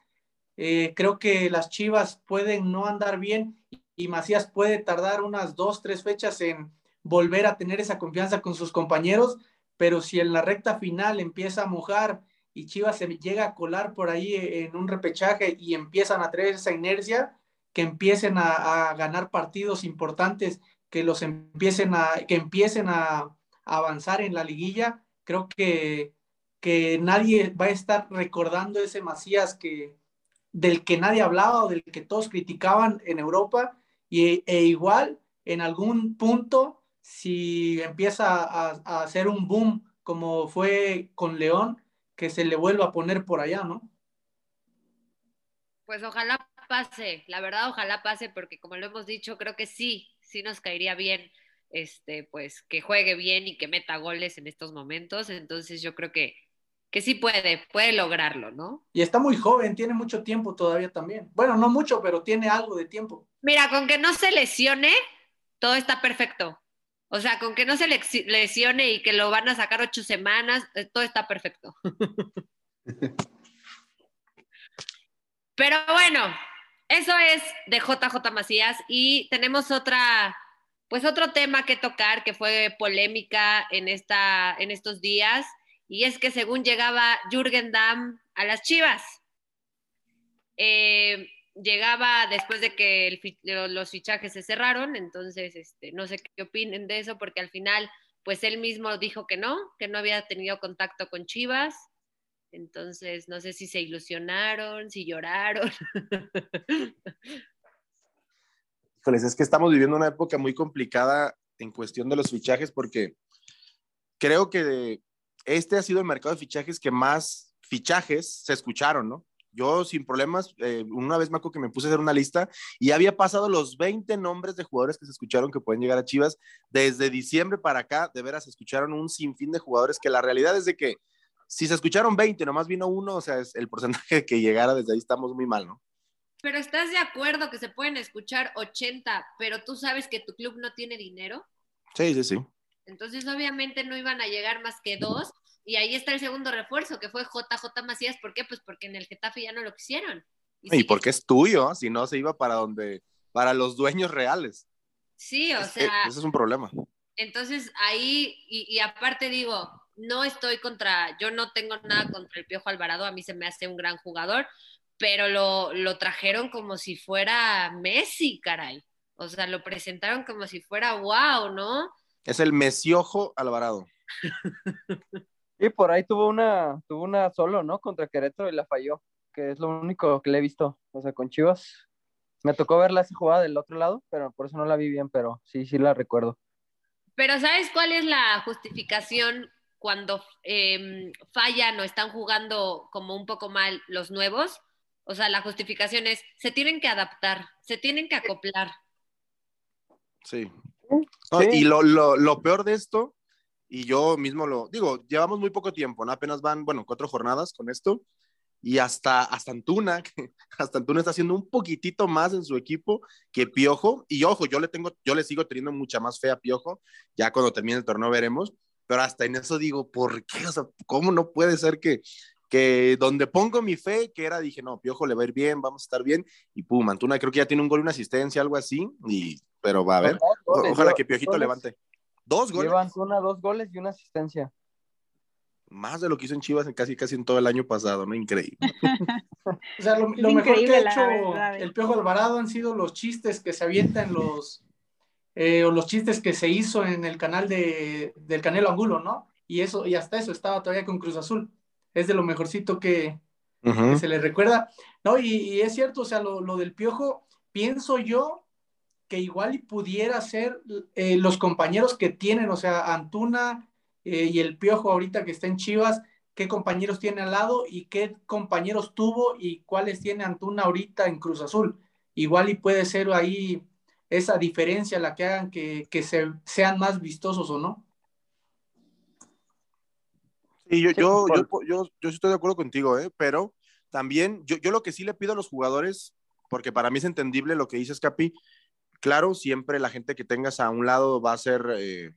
eh, creo que las Chivas pueden no andar bien y Macías puede tardar unas dos, tres fechas en volver a tener esa confianza con sus compañeros, pero si en la recta final empieza a mojar y Chivas se llega a colar por ahí en un repechaje y empiezan a traer esa inercia, que empiecen a, ganar partidos importantes, que los empiecen a, que empiecen a, avanzar en la liguilla, creo que, que nadie va a estar recordando ese Macías que, del que nadie hablaba o del que todos criticaban en Europa, y, e igual en algún punto, si empieza a, a hacer un boom como fue con León, que se le vuelva a poner por allá, ¿no? Pues ojalá pase, la verdad ojalá pase porque como lo hemos dicho, creo que sí, sí nos caería bien este pues que juegue bien y que meta goles en estos momentos, entonces yo creo que que sí puede, puede lograrlo, ¿no? Y está muy joven, tiene mucho tiempo todavía también. Bueno, no mucho, pero tiene algo de tiempo. Mira, con que no se lesione, todo está perfecto. O sea, con que no se lesione y que lo van a sacar ocho semanas, eh, todo está perfecto. <laughs> Pero bueno, eso es de JJ Macías y tenemos otra, pues otro tema que tocar que fue polémica en, esta, en estos días y es que según llegaba Jürgen Damm a las Chivas, eh, llegaba después de que los fichajes se cerraron, entonces este, no sé qué opinen de eso, porque al final, pues él mismo dijo que no, que no había tenido contacto con Chivas, entonces no sé si se ilusionaron, si lloraron. <laughs> Híjoles, es que estamos viviendo una época muy complicada en cuestión de los fichajes, porque creo que este ha sido el mercado de fichajes que más fichajes se escucharon, ¿no? Yo sin problemas, eh, una vez me acuerdo que me puse a hacer una lista y había pasado los 20 nombres de jugadores que se escucharon que pueden llegar a Chivas. Desde diciembre para acá, de veras, se escucharon un sinfín de jugadores que la realidad es de que si se escucharon 20, nomás vino uno, o sea, es el porcentaje que llegara desde ahí estamos muy mal, ¿no? Pero ¿estás de acuerdo que se pueden escuchar 80, pero tú sabes que tu club no tiene dinero? Sí, sí, sí. Entonces, obviamente no iban a llegar más que dos. Y ahí está el segundo refuerzo, que fue JJ Macías. ¿Por qué? Pues porque en el Getafe ya no lo quisieron. Y, porque es tuyo, si no se iba para donde, para los dueños reales. Sí, o sea. Ese es un problema. Entonces ahí, y, aparte digo, no estoy contra, yo no tengo nada contra el Piojo Alvarado, a mí se me hace un gran jugador, pero lo, lo trajeron como si fuera Messi, caray. O sea, lo presentaron como si fuera wow, ¿no? Es el Mesiojo Alvarado. <laughs> Y por ahí tuvo una, tuvo una solo, ¿no? Contra Querétaro y la falló, que es lo único que le he visto. O sea, con Chivas. Me tocó verla esa jugada del otro lado, pero por eso no la vi bien, pero sí, sí la recuerdo. Pero ¿sabes cuál es la justificación cuando em, fallan o están jugando como un poco mal los nuevos? O sea, la justificación es, se tienen que adaptar, se tienen que acoplar. Sí, y lo, peor de esto, y yo mismo lo digo, llevamos muy poco tiempo, ¿no? Apenas van, bueno, cuatro jornadas con esto, y hasta, hasta Antuna, <laughs> hasta Antuna está haciendo un poquitito más en su equipo que Piojo, y ojo, yo le tengo, yo le sigo teniendo mucha más fe a Piojo, ya cuando termine el torneo veremos, pero hasta en eso digo, ¿por qué? O sea, ¿cómo no puede ser que, que donde pongo mi fe, que era, dije, no, Piojo le va a ir bien, vamos a estar bien, y pum, Antuna creo que ya tiene un gol y una asistencia, algo así, y, pero va a ver, ojalá que Piojito levante. Dos goles. Lleva Antuna dos goles y una asistencia. Más de lo que hizo en Chivas en casi, casi en todo el año pasado, ¿no? Increíble. <laughs> o sea, lo, mejor que ha hecho el Piojo Alvarado han sido los chistes que se avientan los, eh, o los chistes que se hizo en el canal de, del Canelo Angulo, ¿no? Y eso, y hasta eso estaba todavía con Cruz Azul es de lo mejorcito que, se le recuerda. No, y, es cierto, o sea, lo, del piojo, pienso yo que igual y pudiera ser eh, los compañeros que tienen, o sea, Antuna eh, y el piojo ahorita que está en Chivas, qué compañeros tiene al lado y qué compañeros tuvo y cuáles tiene Antuna ahorita en Cruz Azul. Igual y puede ser ahí esa diferencia la que hagan que, se, sean más vistosos o no. Sí, yo, yo, yo, yo, estoy de acuerdo contigo, ¿eh? pero también yo, yo lo que sí le pido a los jugadores, porque para mí es entendible lo que dices, Capi, claro, siempre la gente que tengas a un lado va a ser, eh,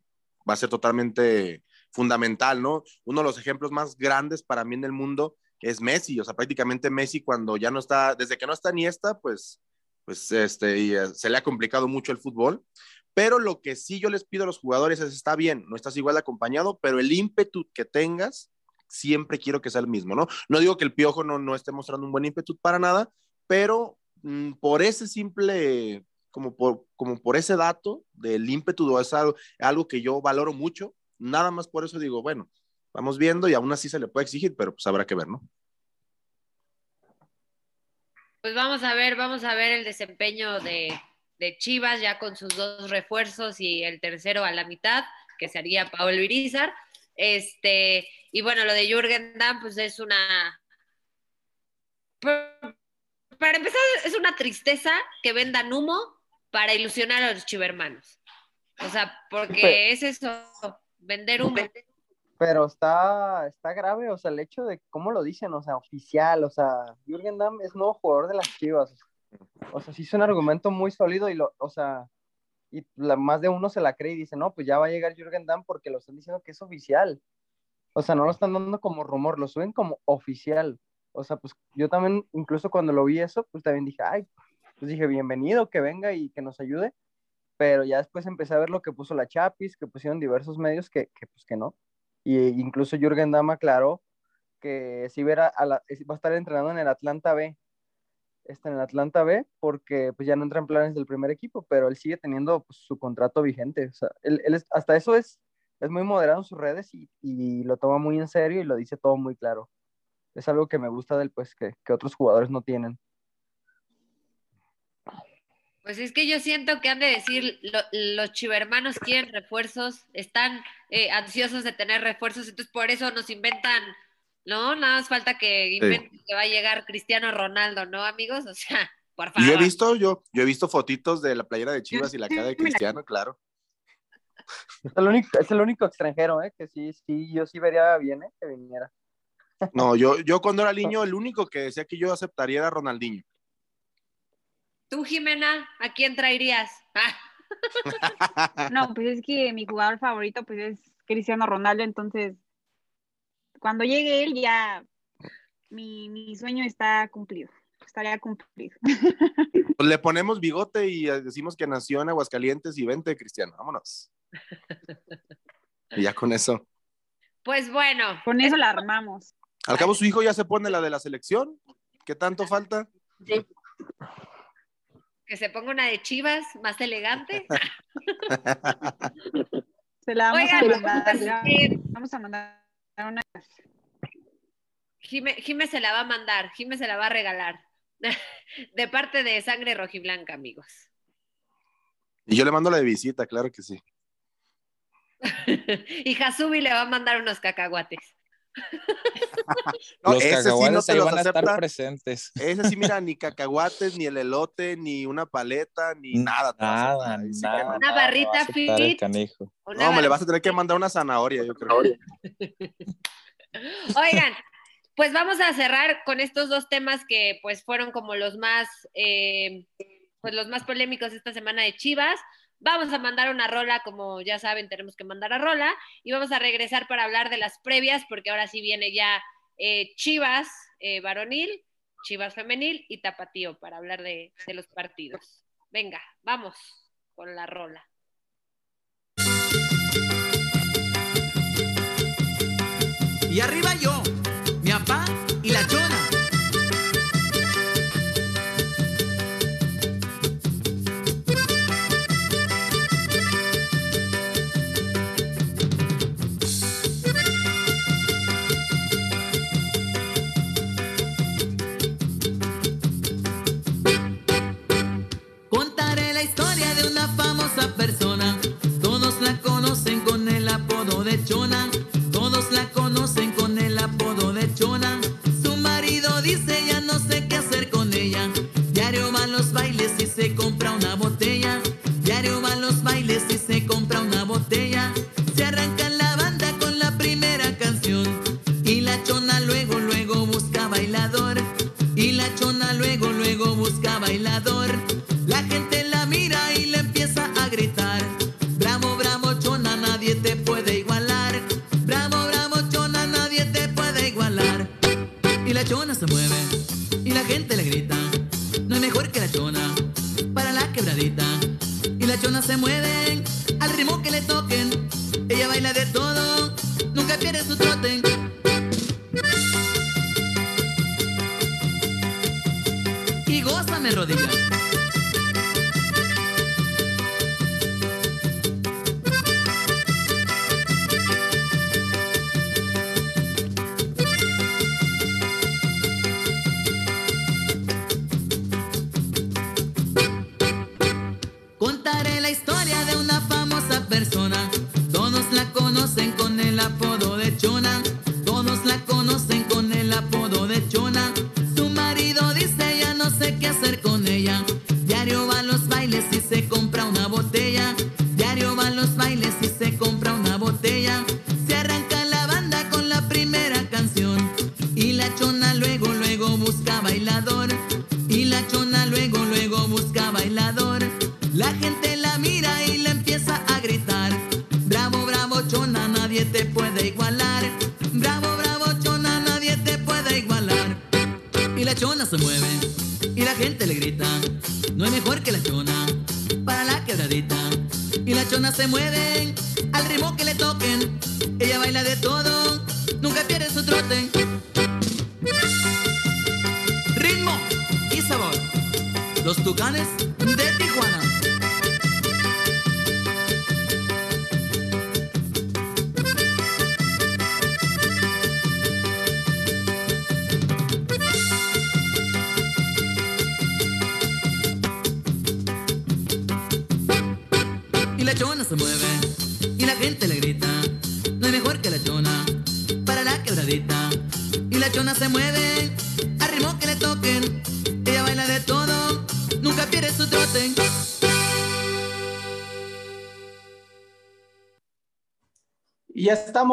va a ser totalmente fundamental, ¿no? Uno de los ejemplos más grandes para mí en el mundo es Messi, o sea, prácticamente Messi cuando ya no está, desde que no está ni esta, pues, pues este, eh, se le ha complicado mucho el fútbol, pero lo que sí yo les pido a los jugadores es, está bien, no estás igual acompañado, pero el ímpetu que tengas, siempre quiero que sea el mismo, ¿no? No digo que el piojo no, no esté mostrando un buen ímpetu para nada, pero mm, por ese simple, como por, como por ese dato del ímpetu, es algo, algo que yo valoro mucho, nada más por eso digo, bueno, vamos viendo y aún así se le puede exigir, pero pues habrá que ver, ¿no? Pues vamos a ver, vamos a ver el desempeño de, de Chivas, ya con sus dos refuerzos y el tercero a la mitad, que sería Paolo Irizar. Este, y bueno, lo de Jürgen Damm, pues es una. Para empezar, es una tristeza que vendan humo para ilusionar a los chivermanos. O sea, porque es eso, vender humo. Pero está, está grave, o sea, el hecho de cómo lo dicen, o sea, oficial, o sea, Jürgen Damm es nuevo jugador de las Chivas. O sea, sí es un argumento muy sólido y lo, o sea, y la, más de uno se la cree y dice, no, pues ya va a llegar Jürgen Damm porque lo están diciendo que es oficial. O sea, no lo están dando como rumor, lo suben como oficial. O sea, pues yo también, incluso cuando lo vi eso, pues también dije, ay, pues dije, bienvenido, que venga y que nos ayude. Pero ya después empecé a ver lo que puso la Chapis, que pusieron diversos medios que, que pues que no. Y incluso Jürgen Damm aclaró que si verá a la, va a estar entrenando en el Atlanta B. Está en el Atlanta B porque pues ya no entra en planes del primer equipo, pero él sigue teniendo pues, su contrato vigente. O sea, él, él hasta eso es, es muy moderado en sus redes y, y, lo toma muy en serio y lo dice todo muy claro. Es algo que me gusta del pues que, que otros jugadores no tienen. Pues es que yo siento que han de decir, lo, los chivermanos quieren refuerzos, están eh, ansiosos de tener refuerzos, entonces por eso nos inventan, ¿no? Nada más falta que inventen sí. que va a llegar Cristiano Ronaldo, ¿no, amigos? O sea, <laughs> por favor. Yo he visto, yo, yo he visto fotitos de la playera de Chivas y la cara de Cristiano, claro. Es el único, es el único extranjero, ¿eh? Que sí, sí, yo sí vería bien, ¿eh? Que viniera. No, yo, yo cuando era <laughs> niño, el único que decía que yo aceptaría era Ronaldinho. Tú, Jimena, ¿a quién traerías? <laughs> no, pues es que mi jugador favorito pues es Cristiano Ronaldo, entonces cuando llegue él ya mi, mi sueño está cumplido, estaría cumplido. <laughs> Pues le ponemos bigote y decimos que nació en Aguascalientes y vente, Cristiano, vámonos. Y ya con eso. Pues bueno. Con eso la armamos. Al cabo su hijo ya se pone la de la selección. ¿Qué tanto falta? Sí que se ponga una de chivas más elegante. se la vamos Oigan, a mandar. Vamos a mandar una. Jime, Jime, se la va a mandar, Jime se la va a regalar. <laughs> De parte de Sangre Rojiblanca, amigos. Y yo le mando la de visita, claro que sí. <laughs> y Hasubi le va a mandar unos cacahuates. No, los ese sí no van acepta. a estar presentes. Ese sí, mira, ni <laughs> cacahuates, ni el elote, ni una paleta, ni nada. Nada, nada no. Una barrita no fit. No, me le vas a tener que mandar una zanahoria, yo creo. Oigan, pues vamos a cerrar con estos dos temas que pues fueron como los más, eh, pues los más polémicos esta semana de Chivas. Vamos a mandar una rola, como ya saben, tenemos que mandar a rola, y vamos a regresar para hablar de las previas, porque ahora sí viene ya eh, Chivas eh, varonil, Chivas femenil y Tapatío para hablar de, de los partidos. Venga, vamos con la rola. Y arriba yo, persona. Todos la conocen con el apodo de Chona. Todos la conocen con el apodo de Chona. Su marido dice ya no sé qué hacer con ella. Diario va a los bailes y se compra una botella. Diario va a los bailes y se compra una botella. Y la chona se mueve y la gente le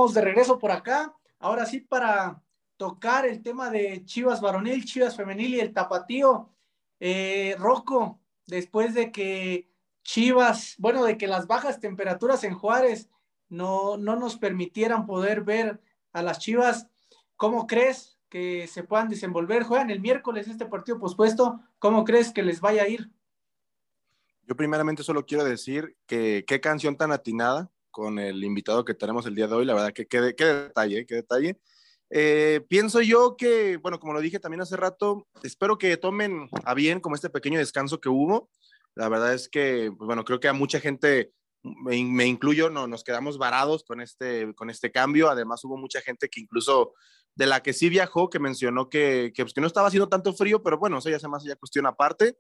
de regreso por acá. Ahora sí, para tocar el tema de Chivas varonil, Chivas femenil y el tapatío. Eh, Rocco, después de que Chivas, bueno, de que las bajas temperaturas en Juárez no, no nos permitieran poder ver a las Chivas, ¿cómo crees que se puedan desenvolver? Juegan el miércoles este partido pospuesto, ¿cómo crees que les vaya a ir? Yo primeramente solo quiero decir que qué canción tan atinada con el invitado que tenemos el día de hoy, la verdad que qué, qué detalle, qué detalle. Eh, pienso yo que, bueno, como lo dije también hace rato, espero que tomen a bien como este pequeño descanso que hubo. La verdad es que, pues, bueno, creo que a mucha gente, me, me, incluyo, no, nos quedamos varados con este, con este cambio. Además, hubo mucha gente que incluso de la que sí viajó, que mencionó que, que, pues, que no estaba haciendo tanto frío, pero bueno, eso ya se más ya cuestión aparte.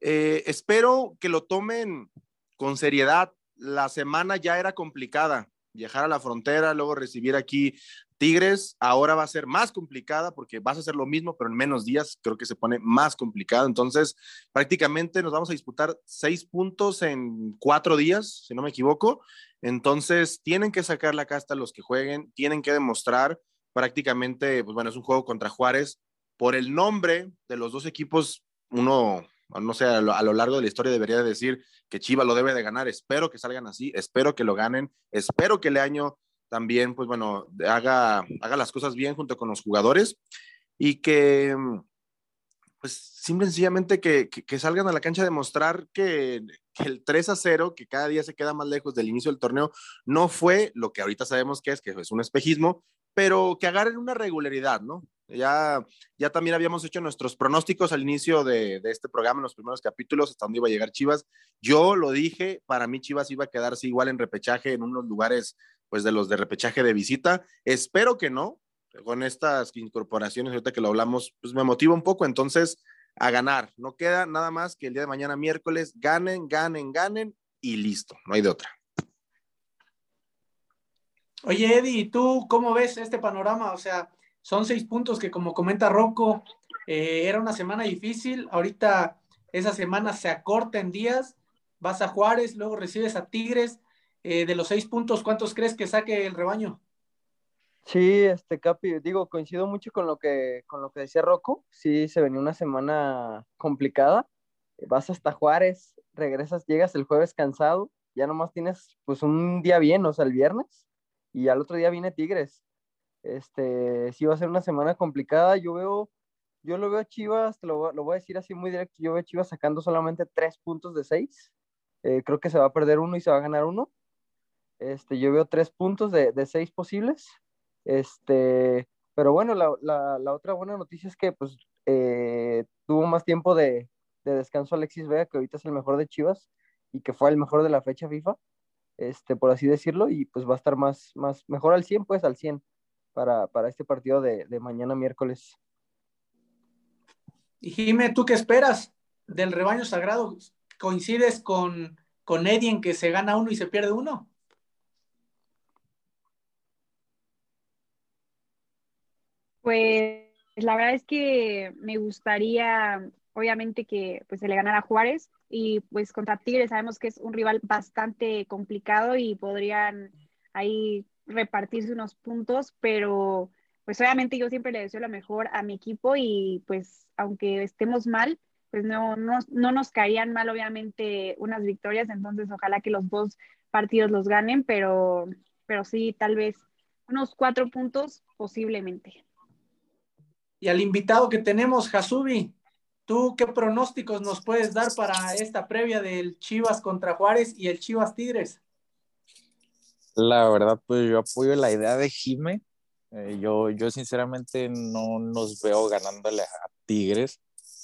Eh, espero que lo tomen con seriedad. La semana ya era complicada. Viajar a la frontera, luego recibir aquí Tigres ahora va a ser más complicada porque vas a hacer lo mismo, pero en menos días creo que se pone más complicado. Entonces, prácticamente nos vamos a disputar seis puntos en cuatro días, si no me equivoco. Entonces, tienen que sacar la casta los que jueguen, tienen que demostrar prácticamente, pues bueno, es un juego contra Juárez. Por el nombre de los dos equipos, uno, no sé, a lo, a lo largo de la historia debería decir que Chiva lo debe de ganar. Espero que salgan así, espero que lo ganen, espero que el año también, pues bueno, haga, haga las cosas bien junto con los jugadores y que, pues simple sencillamente que, que, salgan a la cancha a demostrar que, que, el 3 a 0, que cada día se queda más lejos del inicio del torneo, no fue lo que ahorita sabemos que es, que es un espejismo, pero que agarren una regularidad, ¿no? Ya, ya también habíamos hecho nuestros pronósticos al inicio de, este programa, en los primeros capítulos, hasta dónde iba a llegar Chivas. Yo lo dije, para mí Chivas iba a quedarse igual en repechaje en unos lugares pues de los de repechaje de visita. Espero que no, con estas incorporaciones, ahorita que lo hablamos, pues me motiva un poco, entonces a ganar. No queda nada más que el día de mañana miércoles ganen, ganen, ganen y listo, no hay de otra. Oye, Eddie, ¿tú cómo ves este panorama? O sea, son seis puntos que como comenta Rocco, eh, era una semana difícil, ahorita esa semana se acorta en días, vas a Juárez, luego recibes a Tigres, eh, de los seis puntos, ¿cuántos crees que saque el rebaño? Sí, este Capi, digo, coincido mucho con lo que, con lo que decía Rocco. Sí, se venía una semana complicada. Vas hasta Juárez, regresas, llegas el jueves cansado, ya nomás tienes pues un día bien, o sea, el viernes, y al otro día viene Tigres. Este, sí va a ser una semana complicada. Yo veo, yo lo veo a Chivas, te lo, voy a decir así muy directo, yo veo a Chivas sacando solamente tres puntos de seis. Eh, creo que se va a perder uno y se va a ganar uno. Este, yo veo tres puntos de, de seis posibles. Este, pero bueno, la, la, la, otra buena noticia es que pues, eh, tuvo más tiempo de, de, descanso Alexis Vega, que ahorita es el mejor de Chivas y que fue el mejor de la fecha FIFA, este, por así decirlo, y pues va a estar más, más mejor al 100, pues al 100 para, para este partido de, de mañana miércoles. Y Jime, ¿tú qué esperas del rebaño sagrado? ¿Coincides con, con Eddie en que se gana uno y se pierde uno? Pues la verdad es que me gustaría, obviamente, que pues, se le ganara a Juárez y pues contra Tigres sabemos que es un rival bastante complicado y podrían ahí repartirse unos puntos, pero pues obviamente yo siempre le deseo lo mejor a mi equipo y pues aunque estemos mal, pues no, no, no nos caerían mal obviamente unas victorias, entonces ojalá que los dos partidos los ganen, pero, pero sí, tal vez unos cuatro puntos posiblemente. Y al invitado que tenemos, Hasubi, ¿Tú qué pronósticos nos puedes dar para esta previa del Chivas contra Juárez y el Chivas Tigres? La verdad, pues yo apoyo la idea de Jime. Eh, yo, yo sinceramente no nos veo ganándole a Tigres.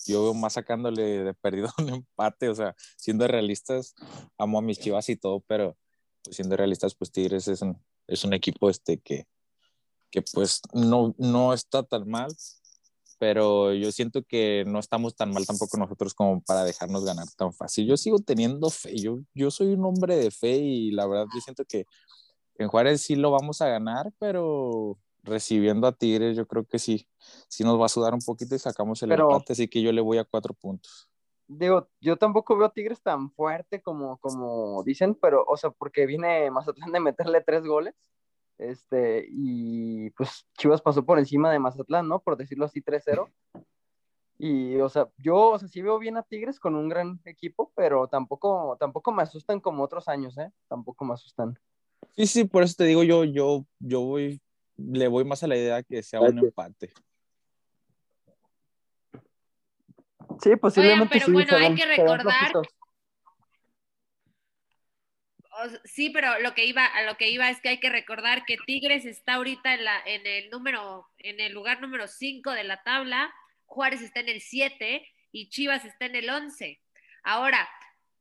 Yo veo más sacándole de perdido <laughs> un empate. O sea, siendo realistas, amo a mis chivas y todo, pero pues, siendo realistas, pues Tigres es un, es un equipo este que, que pues no, no está tan mal, pero yo siento que no estamos tan mal tampoco nosotros como para dejarnos ganar tan fácil. Yo sigo teniendo fe, yo, yo soy un hombre de fe y la verdad yo siento que en Juárez sí lo vamos a ganar, pero recibiendo a Tigres yo creo que sí, sí nos va a sudar un poquito y sacamos el Pero- empate, así que yo le voy a cuatro puntos. Digo, yo tampoco veo a Tigres tan fuerte como, como dicen, pero, o sea, porque viene Mazatlán de meterle tres goles, este, y pues Chivas pasó por encima de Mazatlán, ¿no? Por decirlo así, 3-0. Y, o sea, yo, o sea, sí veo bien a Tigres con un gran equipo, pero tampoco, tampoco me asustan como otros años, ¿eh? Tampoco me asustan. Sí, sí, por eso te digo yo, yo, yo voy, le voy más a la idea que sea un empate. Sí, posiblemente pero sí, bueno, hay que recordar- Sí, pero lo que iba, a lo que iba es que hay que recordar que Tigres está ahorita en, la, en el número, en el lugar número 5 de la tabla, Juárez está en el 7 y Chivas está en el 11. Ahora,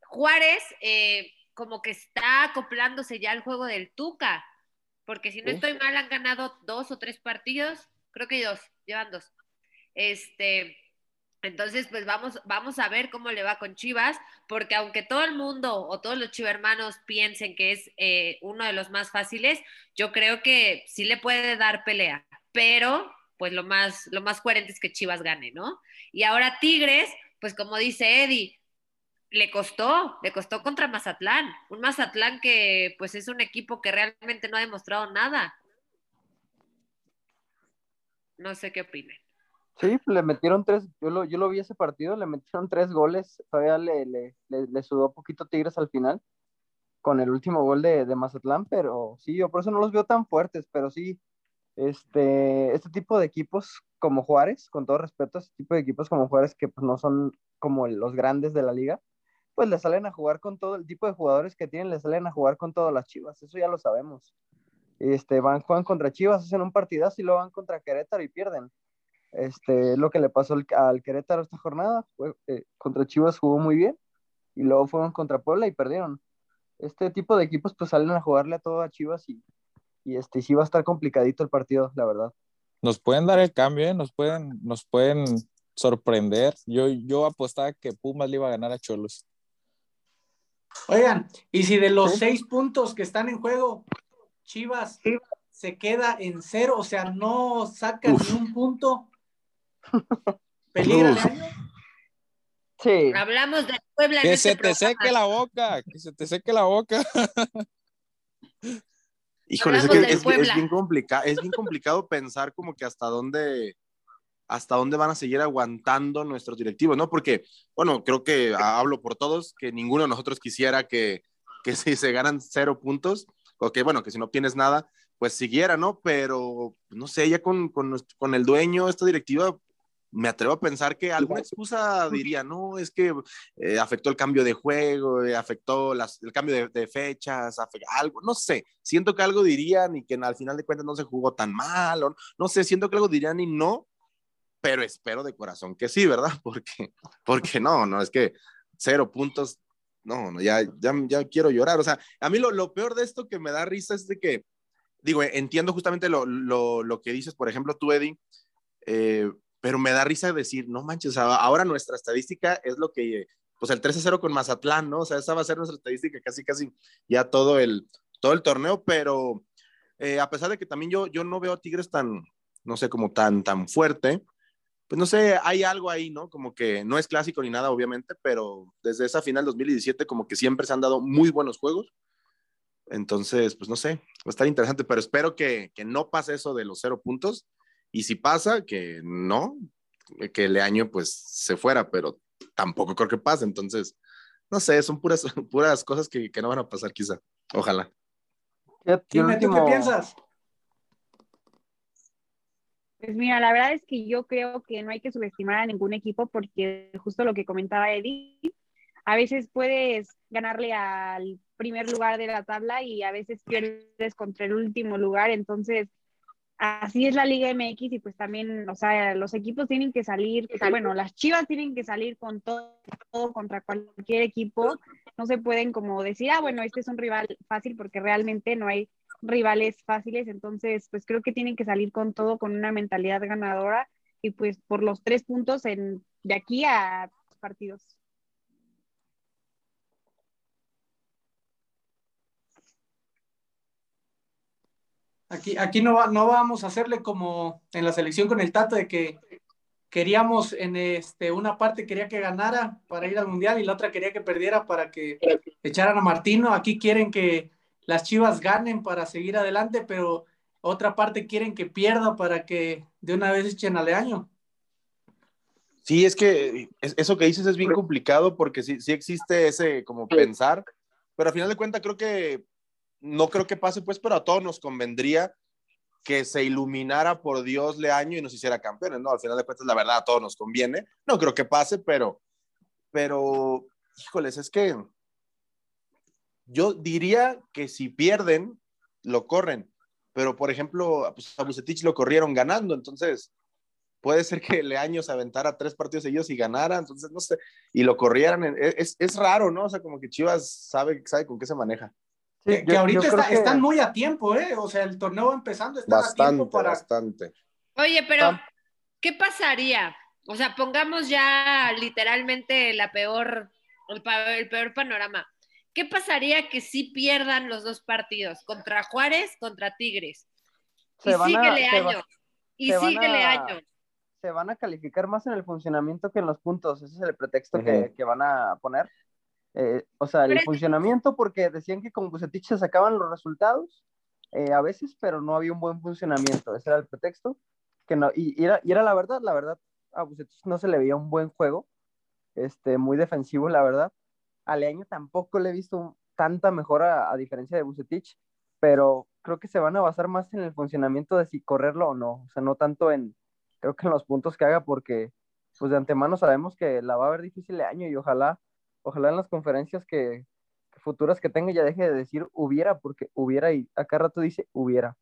Juárez eh, como que está acoplándose ya al juego del Tuca, porque si no estoy mal han ganado dos o tres partidos, creo que dos, llevan dos. Este, entonces, pues vamos, vamos a ver cómo le va con Chivas, porque aunque todo el mundo o todos los chivermanos piensen que es eh, uno de los más fáciles, yo creo que sí le puede dar pelea, pero pues lo más, lo más coherente es que Chivas gane, ¿no? Y ahora Tigres, pues como dice Eddie, le costó, le costó contra Mazatlán, un Mazatlán que pues es un equipo que realmente no ha demostrado nada. No sé qué opinen. Sí, le metieron tres, yo lo, yo lo vi ese partido, le metieron tres goles, todavía le, le, le, le sudó poquito Tigres al final con el último gol de, Mazatlán, pero sí, yo por eso no los veo tan fuertes, pero sí, este, este tipo de equipos como Juárez, con todo respeto, este tipo de equipos como Juárez que pues, no son como los grandes de la liga, pues le salen a jugar con todo el tipo de jugadores que tienen, le salen a jugar con todas las chivas, eso ya lo sabemos. Este, van, juegan contra Chivas, hacen un partidazo y luego van contra Querétaro y pierden. Este, es lo que le pasó al, al Querétaro esta jornada. Fue, eh, contra Chivas jugó muy bien y luego fueron contra Puebla y perdieron. Este tipo de equipos pues salen a jugarle a todo a Chivas y, y este, sí va a estar complicadito el partido, la verdad. Nos pueden dar el cambio, ¿eh? nos pueden, nos pueden sorprender. Yo, yo apostaba que Pumas le iba a ganar a Cholos. Oigan, y si de los Sí. seis puntos que están en juego, Chivas se queda en cero, o sea, no saca Uf. ni un punto, ¿peligra el año? Sí, Hablamos de Puebla en Que este se te programa. seque la boca, que se te seque la boca. <laughs> Híjole, es, que es, bien complicado, es bien complicado pensar como que hasta dónde, hasta dónde van a seguir aguantando nuestros directivos, ¿no? Porque, bueno, creo que hablo por todos, que ninguno de nosotros quisiera que, que si se ganan cero puntos, o que, bueno, que si no obtienes nada, pues siguiera, ¿no? Pero, no sé, ya con, con, con el dueño, esta directiva, me atrevo a pensar que alguna excusa diría, no, es que eh, afectó el cambio de juego, eh, afectó las- el cambio de, de fechas, algo, no sé, siento que algo dirían y que al final de cuentas no se jugó tan mal, o no sé, siento que algo dirían y no, pero espero de corazón que sí, ¿verdad? <laughs> Porque, porque no, no, es que cero puntos, no, no, ya, ya, ya quiero llorar, o sea, a mí lo, lo peor de esto que me da risa es de que, digo, entiendo justamente lo, lo, lo que dices, por ejemplo, tú, Eddie, eh, pero me da risa decir, no manches, ahora nuestra estadística es lo que, pues el 3-0 con Mazatlán, ¿no? O sea, esa va a ser nuestra estadística casi, casi ya todo el, todo el torneo, pero eh, a pesar de que también yo, yo no veo a Tigres tan, no sé, como tan, tan fuerte, pues no sé, hay algo ahí, ¿no? Como que no es clásico ni nada, obviamente, pero desde esa final 2017 como que siempre se han dado muy buenos juegos. Entonces, pues no sé, va a estar interesante, pero espero que, que no pase eso de los cero puntos. Y si pasa, que no, que el año pues se fuera, pero tampoco creo que pase. Entonces, no sé, son puras, <laughs> puras cosas que, que no van a pasar quizá. Ojalá. ¿tú qué piensas? Pues mira, la verdad es que yo creo que no hay que subestimar a ningún equipo porque justo lo que comentaba Eddie, a veces puedes ganarle al primer lugar de la tabla y a veces pierdes contra el último lugar, entonces así es la Liga MX y pues también, o sea, los equipos tienen que salir, bueno, las Chivas tienen que salir con todo, todo, contra cualquier equipo, no se pueden como decir, ah, bueno, este es un rival fácil porque realmente no hay rivales fáciles, entonces pues creo que tienen que salir con todo, con una mentalidad ganadora y pues por los tres puntos en, de aquí a partidos. Aquí, aquí no, no vamos a hacerle como en la selección con el Tato de que queríamos en este, una parte quería que ganara para ir al Mundial y la otra quería que perdiera para que echaran a Martino. Aquí quieren que las Chivas ganen para seguir adelante, pero otra parte quieren que pierda para que de una vez echen a Leaño. Sí, es que eso que dices es bien complicado porque sí, sí existe ese como pensar, pero al final de cuentas creo que no creo que pase, pues, pero a todos nos convendría que se iluminara por Dios Leaño y nos hiciera campeones, ¿no? Al final de cuentas, la verdad, a todos nos conviene. No creo que pase, pero, pero, híjoles, es que yo diría que si pierden, lo corren. Pero, por ejemplo, pues, a Bucetich lo corrieron ganando, entonces puede ser que Leaño se aventara tres partidos seguidos y ganara, entonces no sé, y lo corrieran. Es, es raro, ¿no? O sea, como que Chivas sabe, sabe con qué se maneja que, ahorita están muy a tiempo, ¿eh? O sea, el torneo empezando, está bastante, a tiempo para. Bastante. Oye, pero, ¿qué pasaría? O sea, pongamos ya literalmente la peor, el, peor panorama. ¿Qué pasaría que si pierdan los dos partidos? Contra Juárez, contra Tigres. y síguele año. y síguele año. Se van a calificar más en el funcionamiento que en los puntos. Ese es el pretexto que, que van a poner. Eh, o sea, el funcionamiento, porque decían que con Bucetich se sacaban los resultados eh, a veces, pero no había un buen funcionamiento. Ese era el pretexto. Que no, y, era, y era la verdad, la verdad, a Bucetich no se le veía un buen juego, este, muy defensivo, la verdad. A Leaño tampoco le he visto tanta mejora a diferencia de Bucetich, pero creo que se van a basar más en el funcionamiento de si correrlo o no. O sea, no tanto en, creo que en los puntos que haga, porque pues de antemano sabemos que la va a ver difícil Leaño y ojalá ojalá en las conferencias que, futuras que tenga ya deje de decir hubiera, porque hubiera y acá rato dice hubiera.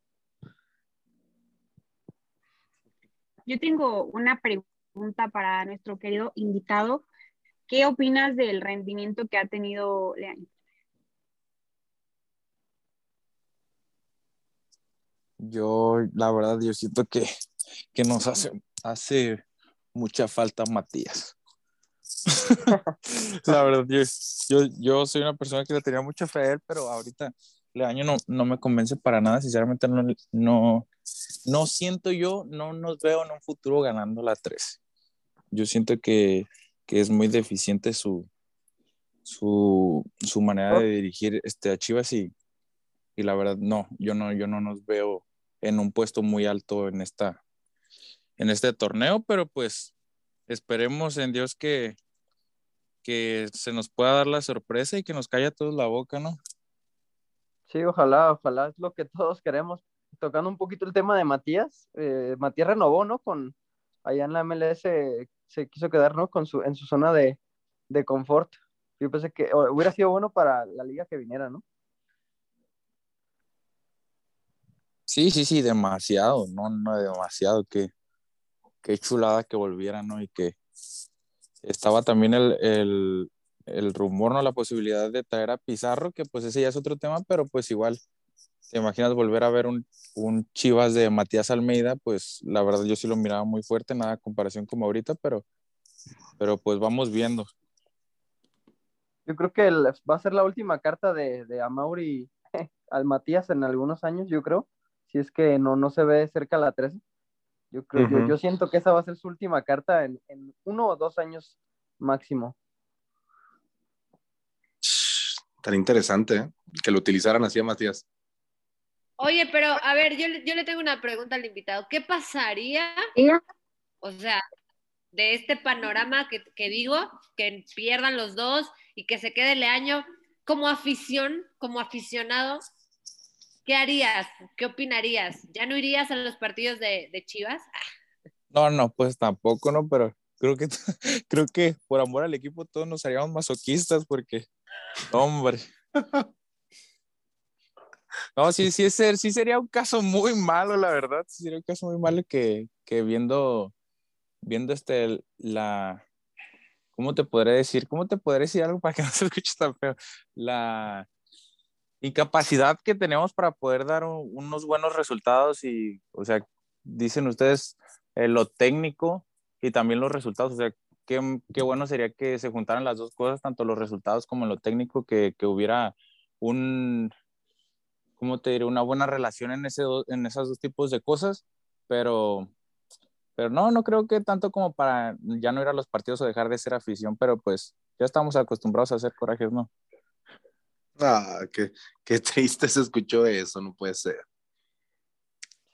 Yo tengo una pregunta para nuestro querido invitado. ¿Qué opinas del rendimiento que ha tenido Leaño? Yo, la verdad, yo siento que, que nos hace, hace mucha falta Matías. <laughs> la verdad, yo, yo, soy una persona que le tenía mucha fe a él, pero ahorita el año no, no me convence para nada. Sinceramente, no, no, no siento yo, no nos veo en un futuro ganando la 3. Yo siento que, que es muy deficiente su, su, su manera de dirigir este, a Chivas y, y la verdad, no, yo no, yo no nos veo en un puesto muy alto en esta en este torneo, pero pues esperemos en Dios que, que se nos pueda dar la sorpresa y que nos calla todos la boca, ¿no? Sí, ojalá, ojalá es lo que todos queremos. Tocando un poquito el tema de Matías, eh, Matías renovó, ¿no? Con allá en la MLS se quiso quedar, ¿no? Con su, en su zona de, de confort. Yo pensé que hubiera sido bueno para la liga que viniera, ¿no? Sí, sí, sí, demasiado, no, no demasiado, qué, qué chulada que volviera, ¿no? Y que, estaba también el, el, el, rumor, ¿no? La posibilidad de traer a Pizarro, que pues ese ya es otro tema, pero pues igual, te imaginas volver a ver un, un Chivas de Matías Almeida, pues la verdad yo sí lo miraba muy fuerte, nada comparación como ahorita, pero, pero pues vamos viendo. Yo creo que va a ser la última carta de, de Amauri <laughs> al Matías en algunos años, yo creo, si es que no, no se ve cerca la 13. Yo creo, yo, siento que esa va a ser su última carta en, uno o dos años máximo. Tan interesante, ¿eh? Que lo utilizaran así a Matías. Oye, pero a ver, yo, yo le tengo una pregunta al invitado. ¿Qué pasaría? O sea, de este panorama que, que, digo, que pierdan los dos y que se quede el año como afición, como aficionado, ¿qué harías? ¿Qué opinarías? ¿Ya no irías a los partidos de, de Chivas? No, no, pues tampoco, ¿no? Pero creo que, <laughs> creo que por amor al equipo todos nos haríamos masoquistas porque, hombre. <laughs> No, sí, sí, es, sí sería un caso muy malo, la verdad. Sí sería un caso muy malo que, que viendo, viendo este, la, ¿cómo te podré decir? ¿Cómo te podré decir algo para que no se escuche tan feo? La incapacidad que tenemos para poder dar un- unos buenos resultados y, o sea, dicen ustedes eh, lo técnico y también los resultados, o sea, qué, qué bueno sería que se juntaran las dos cosas, tanto los resultados como lo técnico, que, que hubiera un, ¿cómo te diré? Una buena relación en, ese, do- en esos dos tipos de cosas, pero, pero no, no creo que tanto como para ya no ir a los partidos o dejar de ser afición, pero pues ya estamos acostumbrados a hacer corajes, ¿no? Ah, qué, qué <laughs> triste se escuchó eso, no puede ser.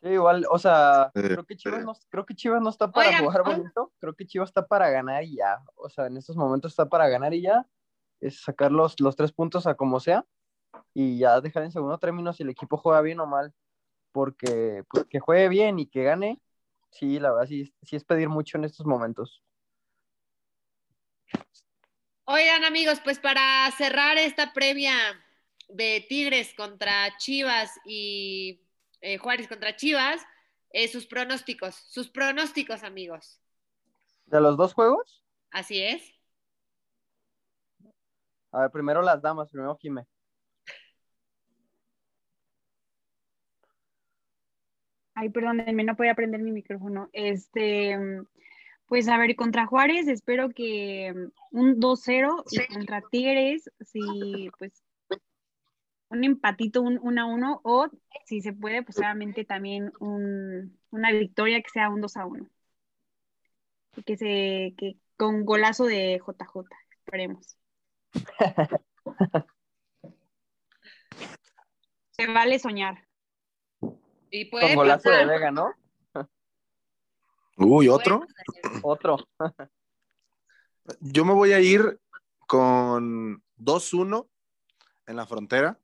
Sí, igual, o sea, creo que Chivas no, creo que Chivas no está para Oigan, jugar bonito, creo que Chivas está para ganar y ya. O sea, en estos momentos está para ganar y ya. Es sacar los, los tres puntos a como sea y ya dejar en segundo término si el equipo juega bien o mal. Porque pues, que juegue bien y que gane, sí, la verdad, sí, sí es pedir mucho en estos momentos. Oigan, amigos, pues para cerrar esta previa de Tigres contra Chivas y eh, Juárez contra Chivas, eh, sus pronósticos, sus pronósticos, amigos. De los dos juegos, Así es. a ver, primero las damas, primero Jime. Ay, perdónenme, no podía prender mi micrófono. Este, pues a ver, contra Juárez espero que mm, un 2-0 y contra Tigres, sí, pues un empatito, un 1-1 o si se puede, pues obviamente también un- una victoria que sea un 2-1. Y que se, que con golazo de JJ, esperemos. <laughs> Se vale soñar. Y puede Con golazo de. Vega, ¿no? Uy, otro. Otro. <laughs> Yo me voy a ir con 2-1 en la frontera.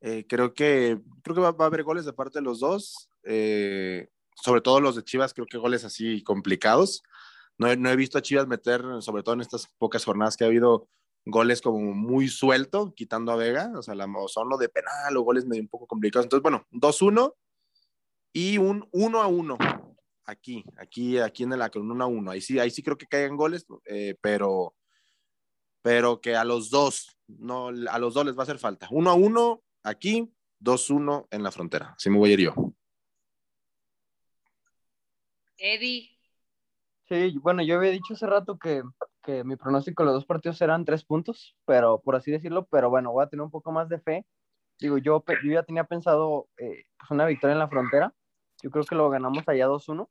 Eh, creo que, creo que va, va a haber goles de parte de los dos. eh, sobre todo los de Chivas, creo que goles así complicados. No, he- no he visto a Chivas meter, sobre todo en estas pocas jornadas que ha habido, goles como muy suelto, quitando a Vega. O sea, la, son lo de penal o goles medio un poco complicados. Entonces, bueno, 2-1 y un 1-1 aquí, aquí, aquí en el Akron, 1 a 1. Ahí sí, ahí sí creo que caigan goles, eh, pero, pero que a los dos, no, a los dos les va a hacer falta. 1 a 1 aquí, 2-1 en la frontera. Así me voy a ir yo. Eddie, Sí, bueno, yo había dicho hace rato que, que mi pronóstico de los dos partidos eran tres puntos, pero por así decirlo, pero bueno, voy a tener un poco más de fe. Digo, yo, pe- yo ya tenía pensado eh, pues una victoria en la frontera. Yo creo que lo ganamos allá 2-1.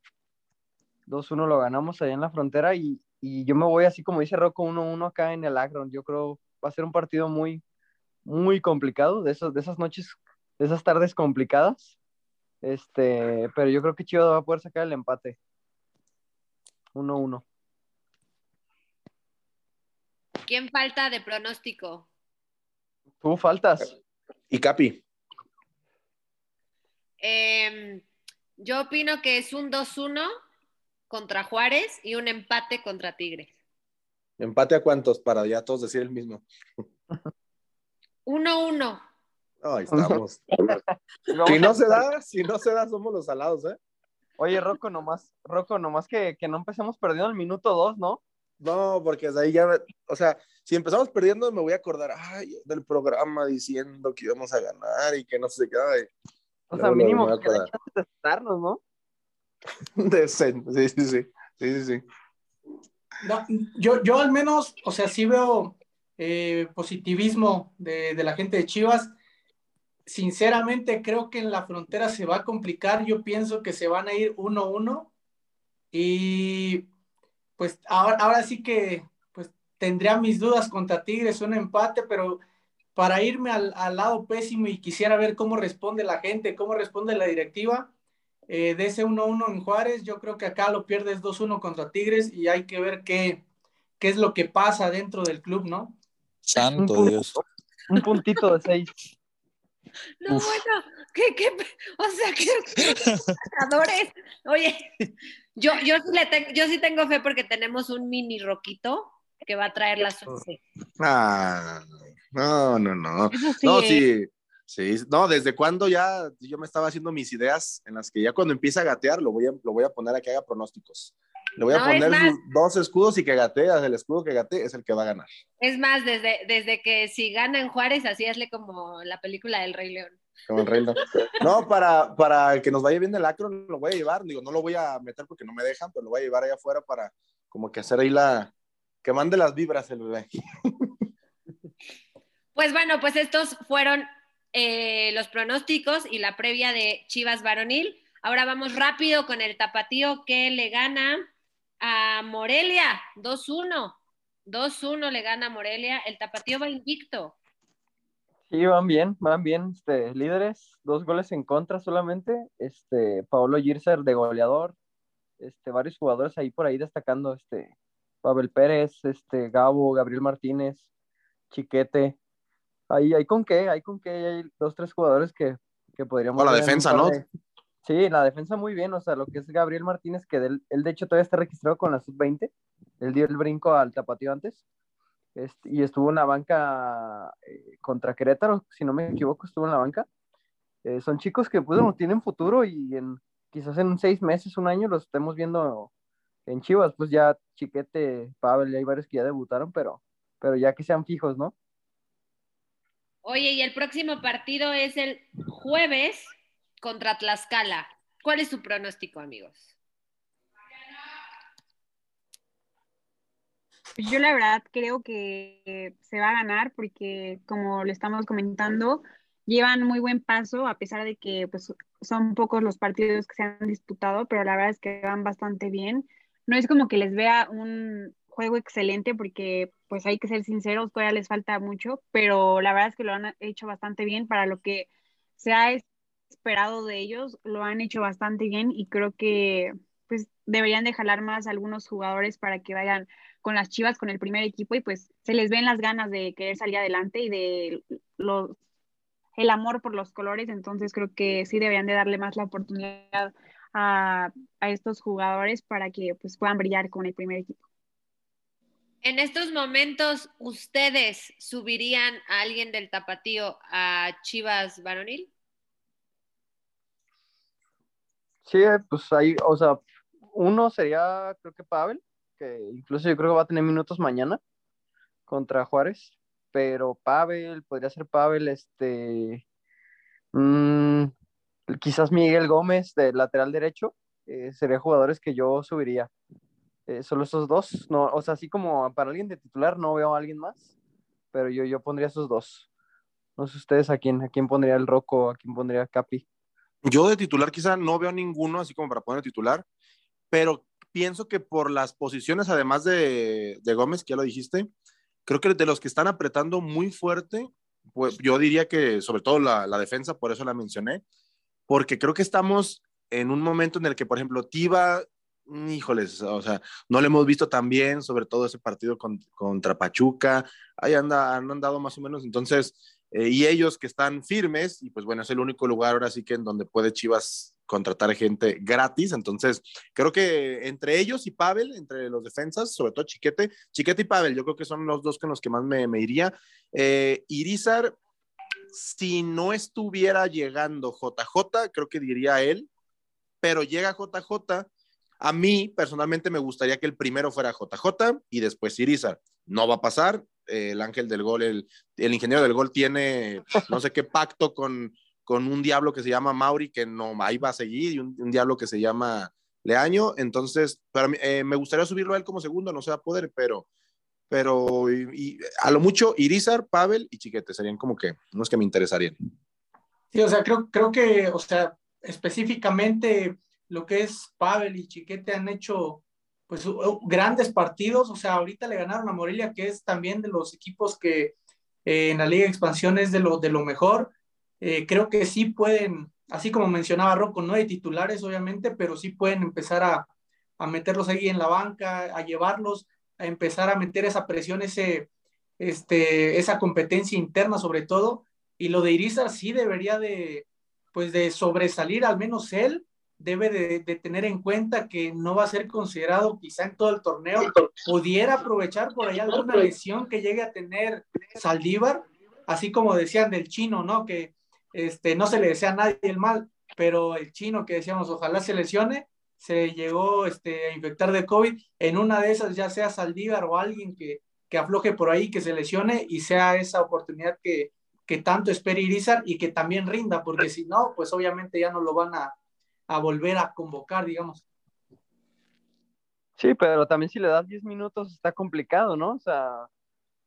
2-1 lo ganamos allá en la frontera y, y yo me voy así como dice Rocco 1-1 acá en el Akron. Yo creo va a ser un partido muy, muy complicado, de, esos, de esas noches, de esas tardes complicadas. Este, pero yo creo que Chivas va a poder sacar el empate. 1-1. ¿quién falta de pronóstico? Tú faltas. Y Capi. Em, yo opino que es un 2-1 contra Juárez y un empate contra Tigres. ¿Empate a cuántos? Para ya todos decir el mismo. 1-1. Ahí estamos. si no se da, si no se da, somos los salados, ¿eh? Oye, Rocco, nomás, Rocco, nomás que, que no empecemos perdiendo el minuto 2, ¿no? No, porque desde ahí ya, o sea, si empezamos perdiendo, me voy a acordar, ay, del programa diciendo que íbamos a ganar y que no sé qué. ay. O sea, mínimo que sentarnos, ¿no? <laughs> Decente, sí, sí, sí, sí, sí, sí. No, yo, yo al menos, o sea, sí veo eh, positivismo de, de la gente de Chivas. Sinceramente, creo que en la frontera se va a complicar. Yo pienso que se van a ir 1-1 y pues ahora, ahora sí que pues tendría mis dudas contra Tigres, un empate, pero para irme al, al lado pésimo y quisiera ver cómo responde la gente, cómo responde la directiva, eh, de ese 1-1 en Juárez, yo creo que acá lo pierdes 2-1 contra Tigres y hay que ver qué, qué es lo que pasa dentro del club, ¿no? Santo Un Dios. Un puntito de 6. <laughs> No, bueno, ¿qué, qué? O sea, que <laughs> adores. Oye, yo, yo, sí le tengo, yo sí tengo fe porque tenemos un mini roquito que va a traer la suerte. Ah, no, no, no. Sí, No, ¿eh? sí, sí, no, desde cuando ya yo me estaba haciendo mis ideas en las que ya cuando empieza a gatear lo voy a, lo voy a poner a que haga pronósticos. Le voy a No, es poner más- dos escudos y que gatea, el escudo que gatee es el que va a ganar. Es más, desde, desde que si gana en Juárez, así hazle como la película del Rey León. Como el rey León. No, para, para que nos vaya bien el acro, lo voy a llevar. Digo, no lo voy a meter porque no me dejan, pero lo voy a llevar allá afuera para como que hacer ahí la. que mande las vibras el bebé. Pues bueno, pues estos fueron eh, los pronósticos y la previa de Chivas Varonil. Ahora vamos rápido con el tapatío que le gana a Morelia, 2-1. 2-1 le gana a Morelia. El tapatío va invicto. Sí, van bien, van bien, este, líderes, dos goles en contra solamente, este, Paolo Girser de goleador, este, varios jugadores ahí por ahí destacando, este, Pavel Pérez, este, Gabo, Gabriel Martínez, Chiquete, ahí, hay con qué, hay con qué, hay dos, tres jugadores que, que podríamos... O la defensa, ¿no? de- Sí, la defensa muy bien, o sea, lo que es Gabriel Martínez, que él, él de hecho todavía está registrado con la sub-20, él dio el brinco al tapatío antes, este, y estuvo en la banca eh, contra Querétaro, si no me equivoco, estuvo en la banca. Eh, son chicos que pues, bueno, tienen futuro y en, quizás en seis meses, un año, los estemos viendo en Chivas. Pues ya Chiquete, Pavel, hay varios que ya debutaron, pero, pero ya que sean fijos, ¿no? Oye, y el próximo partido es el jueves contra Tlaxcala. ¿Cuál es su pronóstico, amigos? Pues Yo la verdad creo que se va a ganar porque, como le estamos comentando, llevan muy buen paso, a pesar de que pues, son pocos los partidos que se han disputado, pero la verdad es que van bastante bien. No es como que les vea un juego excelente porque, pues hay que ser sinceros, todavía les falta mucho, pero la verdad es que lo han hecho bastante bien para lo que se ha esperado de ellos, lo han hecho bastante bien y creo que pues deberían de jalar más algunos jugadores para que vayan con las Chivas, con el primer equipo y pues se les ven las ganas de querer salir adelante y de los, el amor por los colores, entonces creo que sí deberían de darle más la oportunidad a, a estos jugadores para que pues puedan brillar con el primer equipo. En estos momentos, ¿ustedes subirían a alguien del tapatío a Chivas Varonil? Sí, eh, pues ahí, o sea, uno sería, creo que Pavel, que incluso yo creo que va a tener minutos mañana contra Juárez, pero Pavel, podría ser Pavel, este, mm, quizás Miguel Gómez de lateral derecho, eh, serían jugadores que yo subiría. Eh, solo esos dos, no, o sea, así como para alguien de titular no veo a alguien más, pero yo, yo pondría esos dos. No sé ustedes a quién, a quién pondría el Rocco, a quién pondría Capi. Yo de titular quizá no veo ninguno así como para poner titular, pero pienso que por las posiciones, además de, de Gómez, que ya lo dijiste, creo que de los que están apretando muy fuerte, pues yo diría que sobre todo la, la defensa, por eso la mencioné, porque creo que estamos en un momento en el que, por ejemplo, Tiva, híjoles, o sea, no lo hemos visto tan bien, sobre todo ese partido con- contra Pachuca, ahí anda, han andado más o menos, entonces, eh, y ellos que están firmes, y pues bueno, es el único lugar ahora sí que en donde puede Chivas contratar gente gratis, entonces creo que entre ellos y Pavel, entre los defensas, sobre todo Chiquete, Chiquete y Pavel, yo creo que son los dos con los que más me, me iría. Eh, Irizar, si no estuviera llegando JJ, creo que diría él, pero llega JJ, a mí personalmente me gustaría que el primero fuera JJ y después Irizar. No va a pasar, eh, el ángel del gol, el, el ingeniero del gol tiene <laughs> no sé qué pacto con, con un diablo que se llama Mauri, que no, ahí va a seguir, y un, un diablo que se llama Leaño, entonces, para mí, eh, me gustaría subirlo a él como segundo, no se va a poder, pero, pero y, y a lo mucho Irizar, Pavel y Chiquete serían como que unos que me interesarían. Sí, o sea, creo, creo que, o sea, específicamente lo que es Pavel y Chiquete han hecho pues grandes partidos, o sea, ahorita le ganaron a Morelia, que es también de los equipos que eh, en la Liga de Expansión es de lo, de lo mejor. Eh, creo que sí pueden, así como mencionaba Rocco, no hay titulares obviamente, pero sí pueden empezar a, a meterlos ahí en la banca, a llevarlos, a empezar a meter esa presión, ese, este, esa competencia interna sobre todo, y lo de Irizar sí debería de, pues de sobresalir, al menos él debe de, tener en cuenta que no va a ser considerado quizá en todo el torneo, pudiera aprovechar por ahí alguna lesión que llegue a tener Saldívar, así como decían del chino, ¿no? Que este, no se le desea a nadie el mal, pero el chino que decíamos, ojalá se lesione, se llegó este, a infectar de COVID, en una de esas ya sea Saldívar o alguien que, que afloje por ahí, que se lesione y sea esa oportunidad que, que tanto espera Irizar y que también rinda, porque si no, pues obviamente ya no lo van a, a volver a convocar, digamos. Sí, pero también si le das 10 minutos está complicado, ¿no? O sea,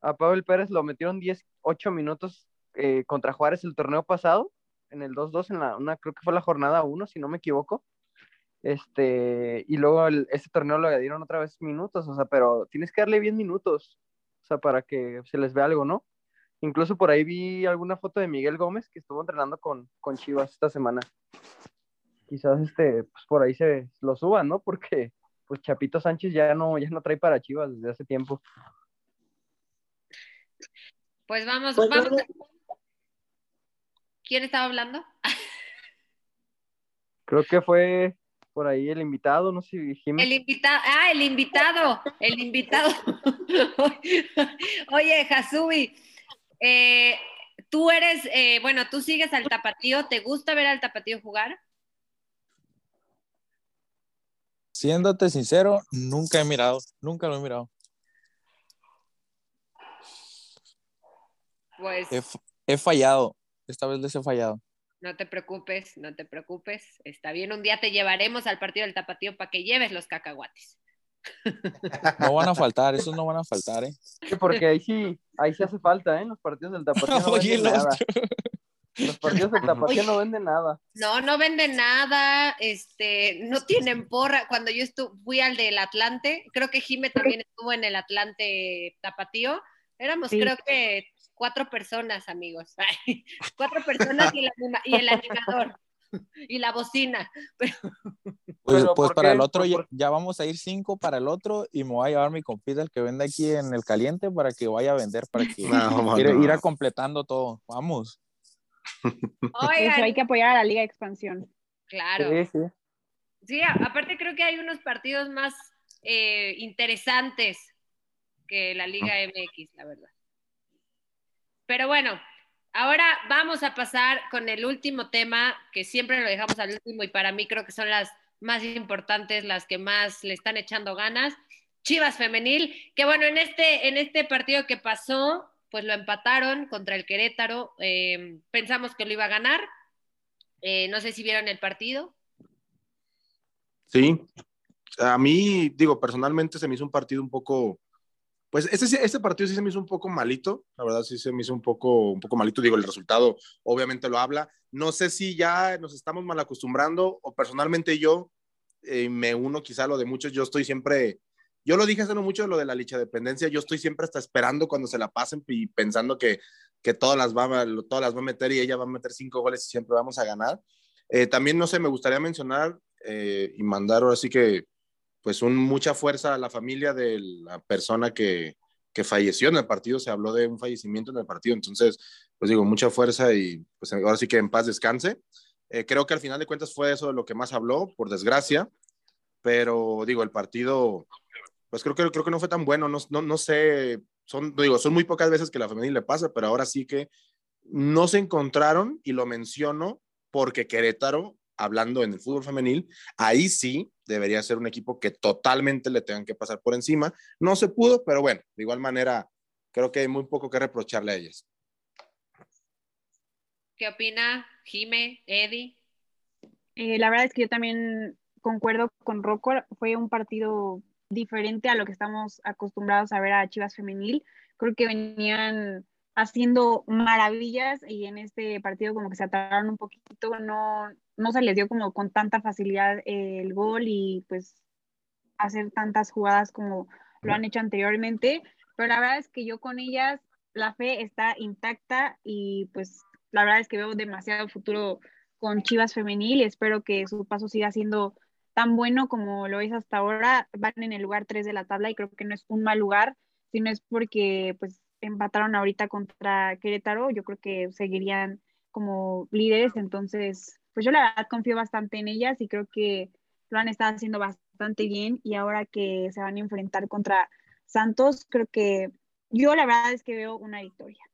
a Pavel Pérez lo metieron 10, 8 minutos eh, contra Juárez el torneo pasado, en el 2-2, en la, una, creo que fue la jornada 1, si no me equivoco. Este, y luego el, este torneo lo dieron otra vez minutos, o sea, pero tienes que darle 10 minutos, o sea, para que se les vea algo, ¿no? Incluso por ahí vi alguna foto de Miguel Gómez que estuvo entrenando con, con Chivas esta semana. Quizás este, pues por ahí se lo suban, ¿no? Porque pues Chapito Sánchez ya no, ya no trae para Chivas desde hace tiempo. Pues vamos, pues vamos. ¿Quién estaba hablando? <laughs> Creo que fue por ahí el invitado, no sé si dijimos. El invitado, ah, el invitado, el invitado. <laughs> Oye, Hasui, eh, tú eres, eh, bueno, tú sigues al tapatío, ¿te gusta ver al tapatío jugar? Siéndote sincero, nunca he mirado, nunca lo he mirado. Pues. He, he, fallado, esta vez les he fallado. No te preocupes, no te preocupes. Está bien, un día te llevaremos al partido del tapatío para que lleves los cacahuates. No van a faltar, esos no van a faltar, ¿eh? Sí, porque ahí sí, ahí sí hace falta, ¿eh? Los partidos del tapatío no <laughs> Oye. Los partidos del tapatío no venden nada. No, no venden nada, este, no tienen porra. Cuando yo estuve, fui al del Atlante, creo que Jime también estuvo en el Atlante tapatío, éramos sí. creo que cuatro personas, amigos. <laughs> cuatro personas y, la, y, el animador y la bocina. <laughs> Pero... Pues, pues para el otro ya, ya, vamos a ir cinco para el otro y me voy a llevar mi compita el que vende aquí en el caliente para que vaya a vender, para que <laughs> no, ir, no. ir, a completando todo. Vamos. Oigan. Eso hay que apoyar a la Liga de Expansión. Claro. Sí, sí. sí aparte creo que hay unos partidos más eh, interesantes que la Liga MX, la verdad. Pero bueno, ahora vamos a pasar con el último tema, que siempre lo dejamos al último y para mí creo que son las más importantes, las que más le están echando ganas. Chivas Femenil, que bueno, en este, en este partido que pasó, pues lo empataron contra el Querétaro. Eh, pensamos que lo iba a ganar. Eh, no sé si vieron el partido. Sí, a mí, digo, personalmente se me hizo un partido un poco, pues este, este partido sí se me hizo un poco malito, la verdad sí se me hizo un poco, un poco malito, digo, el resultado obviamente lo habla. No sé si ya nos estamos mal acostumbrando o personalmente yo eh, me uno quizá a lo de muchos, yo estoy siempre yo lo dije hace no mucho de lo de la licha dependencia. Yo estoy siempre hasta esperando cuando se la pasen y pensando que, que todas, las va, todas las va a meter y ella va a meter cinco goles y siempre vamos a ganar. Eh, también, no sé, me gustaría mencionar eh, y mandar ahora sí que, pues, un, mucha fuerza a la familia de la persona que, que falleció en el partido. Se habló de un fallecimiento en el partido. Entonces, pues digo, mucha fuerza y pues ahora sí que en paz descanse. Eh, creo que al final de cuentas fue eso de lo que más habló, por desgracia. Pero digo, el partido pues creo que, creo que no fue tan bueno, no, no, no sé, son, digo, son muy pocas veces que la femenil le pasa, pero ahora sí que no se encontraron y lo menciono porque Querétaro, hablando en el fútbol femenil, ahí sí debería ser un equipo que totalmente le tengan que pasar por encima. No se pudo, pero bueno, de igual manera, creo que hay muy poco que reprocharle a ellas. ¿Qué opina Jime, Eddie? Eh, la verdad es que yo también concuerdo con Rocco, fue un partido diferente a lo que estamos acostumbrados a ver a Chivas Femenil. Creo que venían haciendo maravillas y en este partido como que se atraron un poquito, no, no se les dio como con tanta facilidad el gol y pues hacer tantas jugadas como lo han hecho anteriormente, pero la verdad es que yo con ellas la fe está intacta y pues la verdad es que veo demasiado futuro con Chivas Femenil espero que su paso siga siendo tan bueno como lo es hasta ahora, van en el lugar 3 de la tabla y creo que no es un mal lugar, sino es porque pues empataron ahorita contra Querétaro, yo creo que seguirían como líderes, entonces, pues yo la verdad confío bastante en ellas y creo que lo han estado haciendo bastante bien y ahora que se van a enfrentar contra Santos, creo que yo la verdad es que veo una victoria.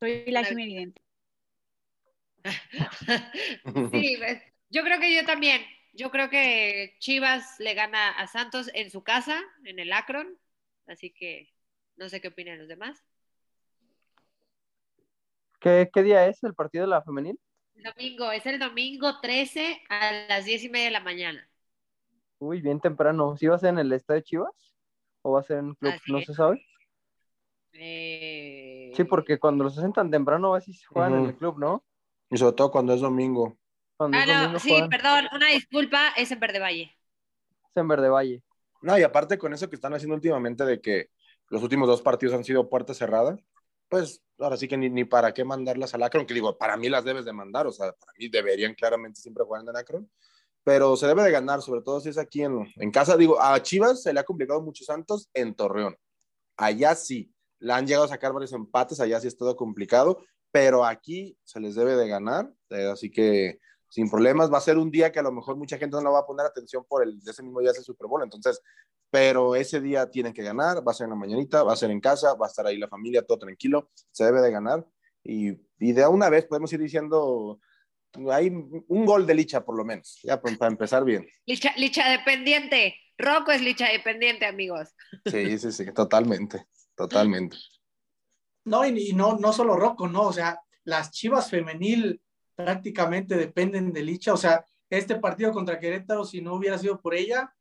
Soy la evidente. <laughs> sí, pues, yo creo que yo también. Yo creo que Chivas le gana a Santos en su casa, en el Akron. Así que no sé qué opinan los demás. ¿Qué, día es el partido de la femenil? Domingo, es el domingo 13 a las 10 y media de la mañana. Uy, bien temprano. ¿Sí va a ser en el estadio Chivas? ¿O va a ser en club? ¿No se sabe? Eh, sí, porque cuando los hacen tan temprano, a veces se juegan en el club, ¿no? Y sobre todo cuando es domingo. ah, no, sí, perdón, una disculpa, es en Verde Valle. Es en Verde Valle. No, y aparte con eso que están haciendo últimamente de que los últimos dos partidos han sido puerta cerrada, pues ahora sí que ni, ni para qué mandarlas al Akron, que digo, para mí las debes de mandar, o sea, para mí deberían claramente siempre jugar en el Akron, pero se debe de ganar, sobre todo si es aquí en, en casa. Digo, a Chivas se le ha complicado mucho Santos en Torreón. Allá sí, la han llegado a sacar varios empates, allá sí es todo complicado, pero aquí se les debe de ganar, eh, así que sin problemas, va a ser un día que a lo mejor mucha gente no le va a poner atención por el, ese mismo día es el Super Bowl, entonces, pero ese día tienen que ganar, va a ser en la mañanita, va a ser en casa, va a estar ahí la familia, todo tranquilo, se debe de ganar, y, y de una vez podemos ir diciendo, hay un gol de Licha por lo menos, ya para, empezar bien. Licha, Licha dependiente, Rocco es Licha dependiente, amigos. Sí, sí, sí, totalmente, totalmente. No, y, no, no solo Rocco, no, o sea, las Chivas femenil prácticamente dependen de Licha, o sea, este partido contra Querétaro, si no hubiera sido por ella,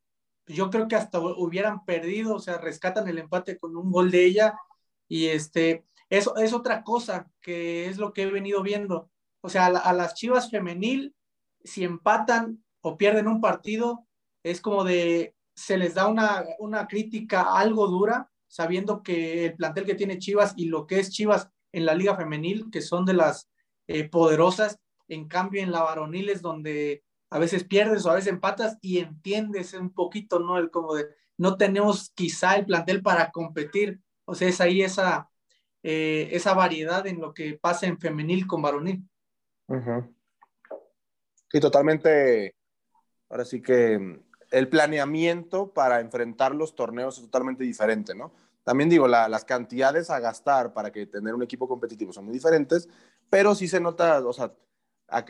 yo creo que hasta hubieran perdido, o sea, rescatan el empate con un gol de ella, y este, eso es otra cosa que es lo que he venido viendo, o sea, a, las Chivas femenil, si empatan o pierden un partido, es como de, se les da una, una crítica algo dura, sabiendo que el plantel que tiene Chivas y lo que es Chivas en la liga femenil, que son de las eh, poderosas, en cambio en la varonil es donde a veces pierdes o a veces empatas y entiendes un poquito, ¿no? El como de, no tenemos quizá el plantel para competir, o sea, es ahí esa, eh, esa variedad en lo que pasa en femenil con varonil. Sí, totalmente, ahora sí que el planeamiento para enfrentar los torneos es totalmente diferente, ¿no? También digo, las cantidades a gastar para que tener un equipo competitivo son muy diferentes, pero sí se nota, o sea,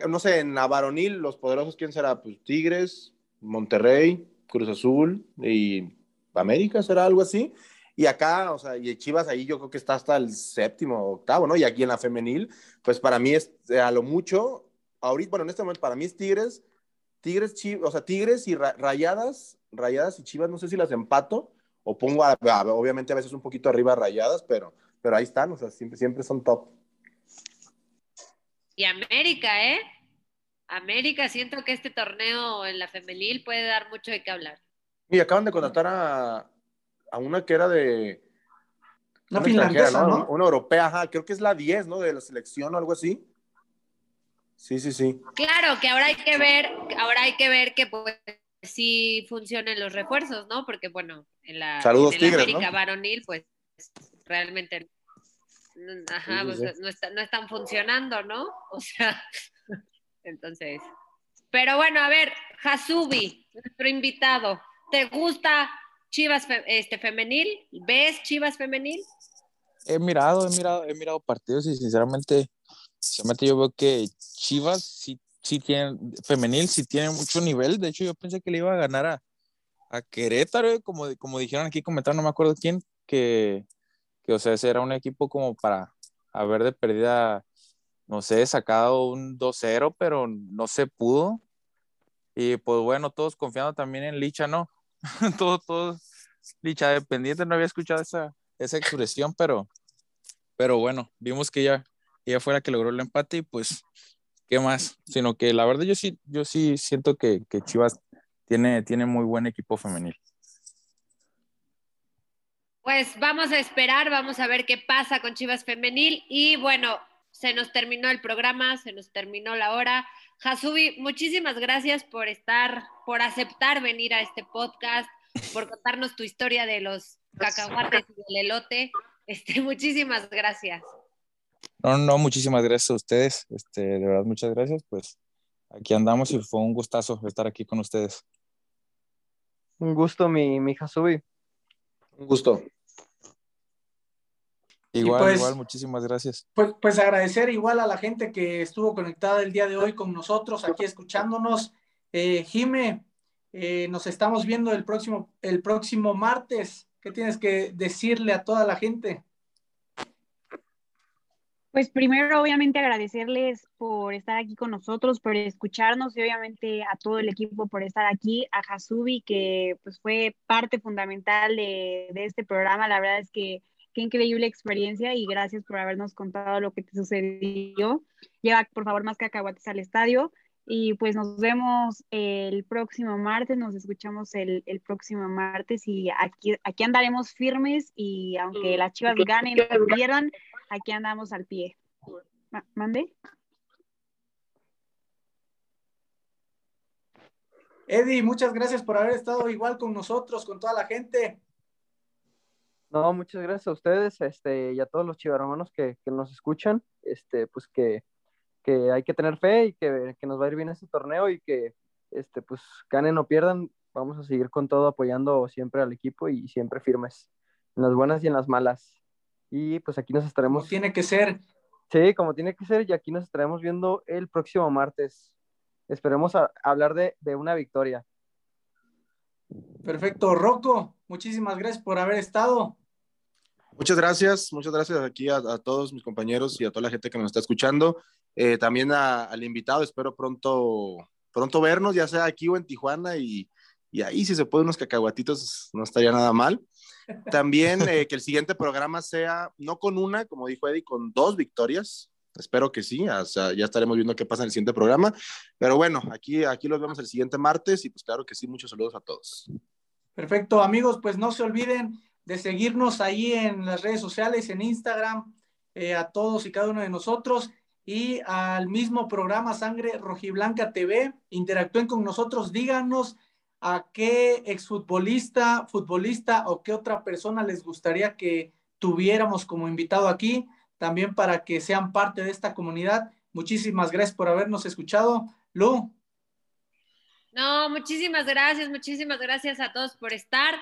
no sé, en la varonil, los poderosos, ¿quién será? Pues Tigres, Monterrey, Cruz Azul y América, ¿será algo así? Y acá, o sea, y Chivas ahí yo creo que está hasta el séptimo, octavo, ¿no? Y aquí en la femenil, pues para mí es a lo mucho, ahorita, bueno, en este momento para mí es Tigres, Tigres, Chivas, o sea, Tigres y Rayadas, Rayadas y Chivas, no sé si las empato, o pongo, obviamente a veces un poquito arriba rayadas, pero, pero ahí están, o sea, siempre, siempre son top. Y América, ¿eh? América, siento que este torneo en la femenil puede dar mucho de qué hablar. Y acaban de contratar a, a una que era de... Una, finlandesa, ¿no? Una europea, ajá, creo que es la 10, ¿no? De la selección o algo así. Sí, sí, sí. Claro, que ahora hay que ver, ahora hay que ver que pues sí funcionen los refuerzos, ¿no? Porque bueno, en la, América varonil, pues realmente ajá, pues, No, no, están funcionando, ¿no? <laughs> O sea, entonces. Pero bueno, a ver, Hasubi, nuestro invitado, ¿te gusta Chivas este, femenil? ¿Ves Chivas femenil? He mirado, he mirado, he mirado partidos y sinceramente, sinceramente yo veo que Chivas sí sí tiene, femenil sí tiene mucho nivel. De hecho, yo pensé que le iba a ganar a, a Querétaro, como, como dijeron aquí, comentaron, no me acuerdo quién, que, que, o sea, ese era un equipo como para haber de perdida, no sé, sacado un 2-0, pero no se pudo. Y pues bueno, todos confiando también en Licha, ¿no? <laughs> todos, todos, Licha dependiente, no había escuchado esa, esa expresión, pero, pero bueno, vimos que ella, ella fue la que logró el empate y pues ¿qué más? Sino que la verdad yo sí, yo sí siento que, Chivas tiene, tiene muy buen equipo femenil. Pues vamos a esperar, vamos a ver qué pasa con Chivas Femenil. Y bueno, se nos terminó el programa, se nos terminó la hora. Hasubi, muchísimas gracias por estar, por aceptar venir a este podcast, por contarnos tu historia de los cacahuates y el elote. Este, muchísimas gracias. No, no, muchísimas gracias a ustedes. Este, de verdad, muchas gracias. Pues aquí andamos y fue un gustazo estar aquí con ustedes. Un gusto, mi, mi Hasubi. Un gusto. Igual, pues- igual, muchísimas gracias. Pues, pues agradecer igual a la gente que estuvo conectada el día de hoy con nosotros, aquí escuchándonos. Eh, Jime, eh, nos estamos viendo el próximo, el próximo martes. ¿Qué tienes que decirle a toda la gente? Pues primero, obviamente, agradecerles por estar aquí con nosotros, por escucharnos y obviamente a todo el equipo por estar aquí, a Hasubi, que pues fue parte fundamental de, de este programa. La verdad es que qué increíble experiencia y gracias por habernos contado lo que te sucedió. Lleva, por favor, más cacahuates al estadio. Y pues nos vemos el próximo martes, nos escuchamos el, el próximo martes y aquí, aquí andaremos firmes y aunque las chivas ganen o pierdan, aquí andamos al pie. Ma- ¿Mande? Eddie, muchas gracias por haber estado igual con nosotros, con toda la gente. No, muchas gracias a ustedes este, y a todos los chivarromanos que, que nos escuchan. Este, pues que, que hay que tener fe y que, que nos va a ir bien este torneo y que este, pues ganen o pierdan, vamos a seguir con todo apoyando siempre al equipo y siempre firmes, en las buenas y en las malas. Y pues aquí nos Como estaremos, tiene que ser. sí, como tiene que ser, y aquí nos estaremos viendo el próximo martes. Esperemos a- hablar de, de una victoria. Perfecto. Rocco, muchísimas gracias por haber estado. Muchas gracias, muchas gracias aquí a, a todos mis compañeros y a toda la gente que nos está escuchando. Eh, también a- al invitado, espero pronto, pronto vernos, ya sea aquí o en Tijuana, y, y ahí si se puede unos cacahuatitos, no estaría nada mal. También eh, que el siguiente programa sea, no con una, como dijo Eddie, con dos victorias. Espero que sí, o sea, ya estaremos viendo qué pasa en el siguiente programa. Pero bueno, aquí, aquí los vemos el siguiente martes y pues claro que sí, muchos saludos a todos. Perfecto, amigos, pues no se olviden de seguirnos ahí en las redes sociales, en Instagram, eh, a todos y cada uno de nosotros y al mismo programa Sangre Rojiblanca TV. Interactúen con nosotros, díganos a qué exfutbolista, futbolista o qué otra persona les gustaría que tuviéramos como invitado aquí, también para que sean parte de esta comunidad. Muchísimas gracias por habernos escuchado. Lu, No, muchísimas gracias, muchísimas gracias a todos por estar.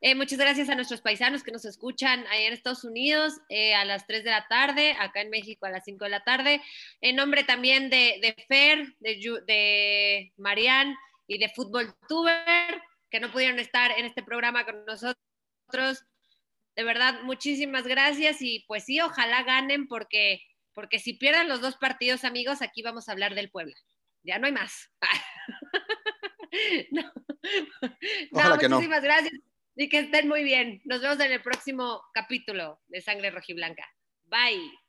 Eh, muchas gracias a nuestros paisanos que nos escuchan allá en Estados Unidos eh, a las 3 de la tarde, acá en México a las 5 de la tarde. En nombre también de, de Fer, de, de Marian y de Fútbol Tuber, que no pudieron estar en este programa con nosotros. De verdad, muchísimas gracias y pues sí, ojalá ganen porque, porque si pierden los dos partidos, amigos, aquí vamos a hablar del Puebla. Ya no hay más. <laughs> no. Ojalá que no. muchísimas gracias y que estén muy bien. Nos vemos en el próximo capítulo de Sangre Rojiblanca. Bye.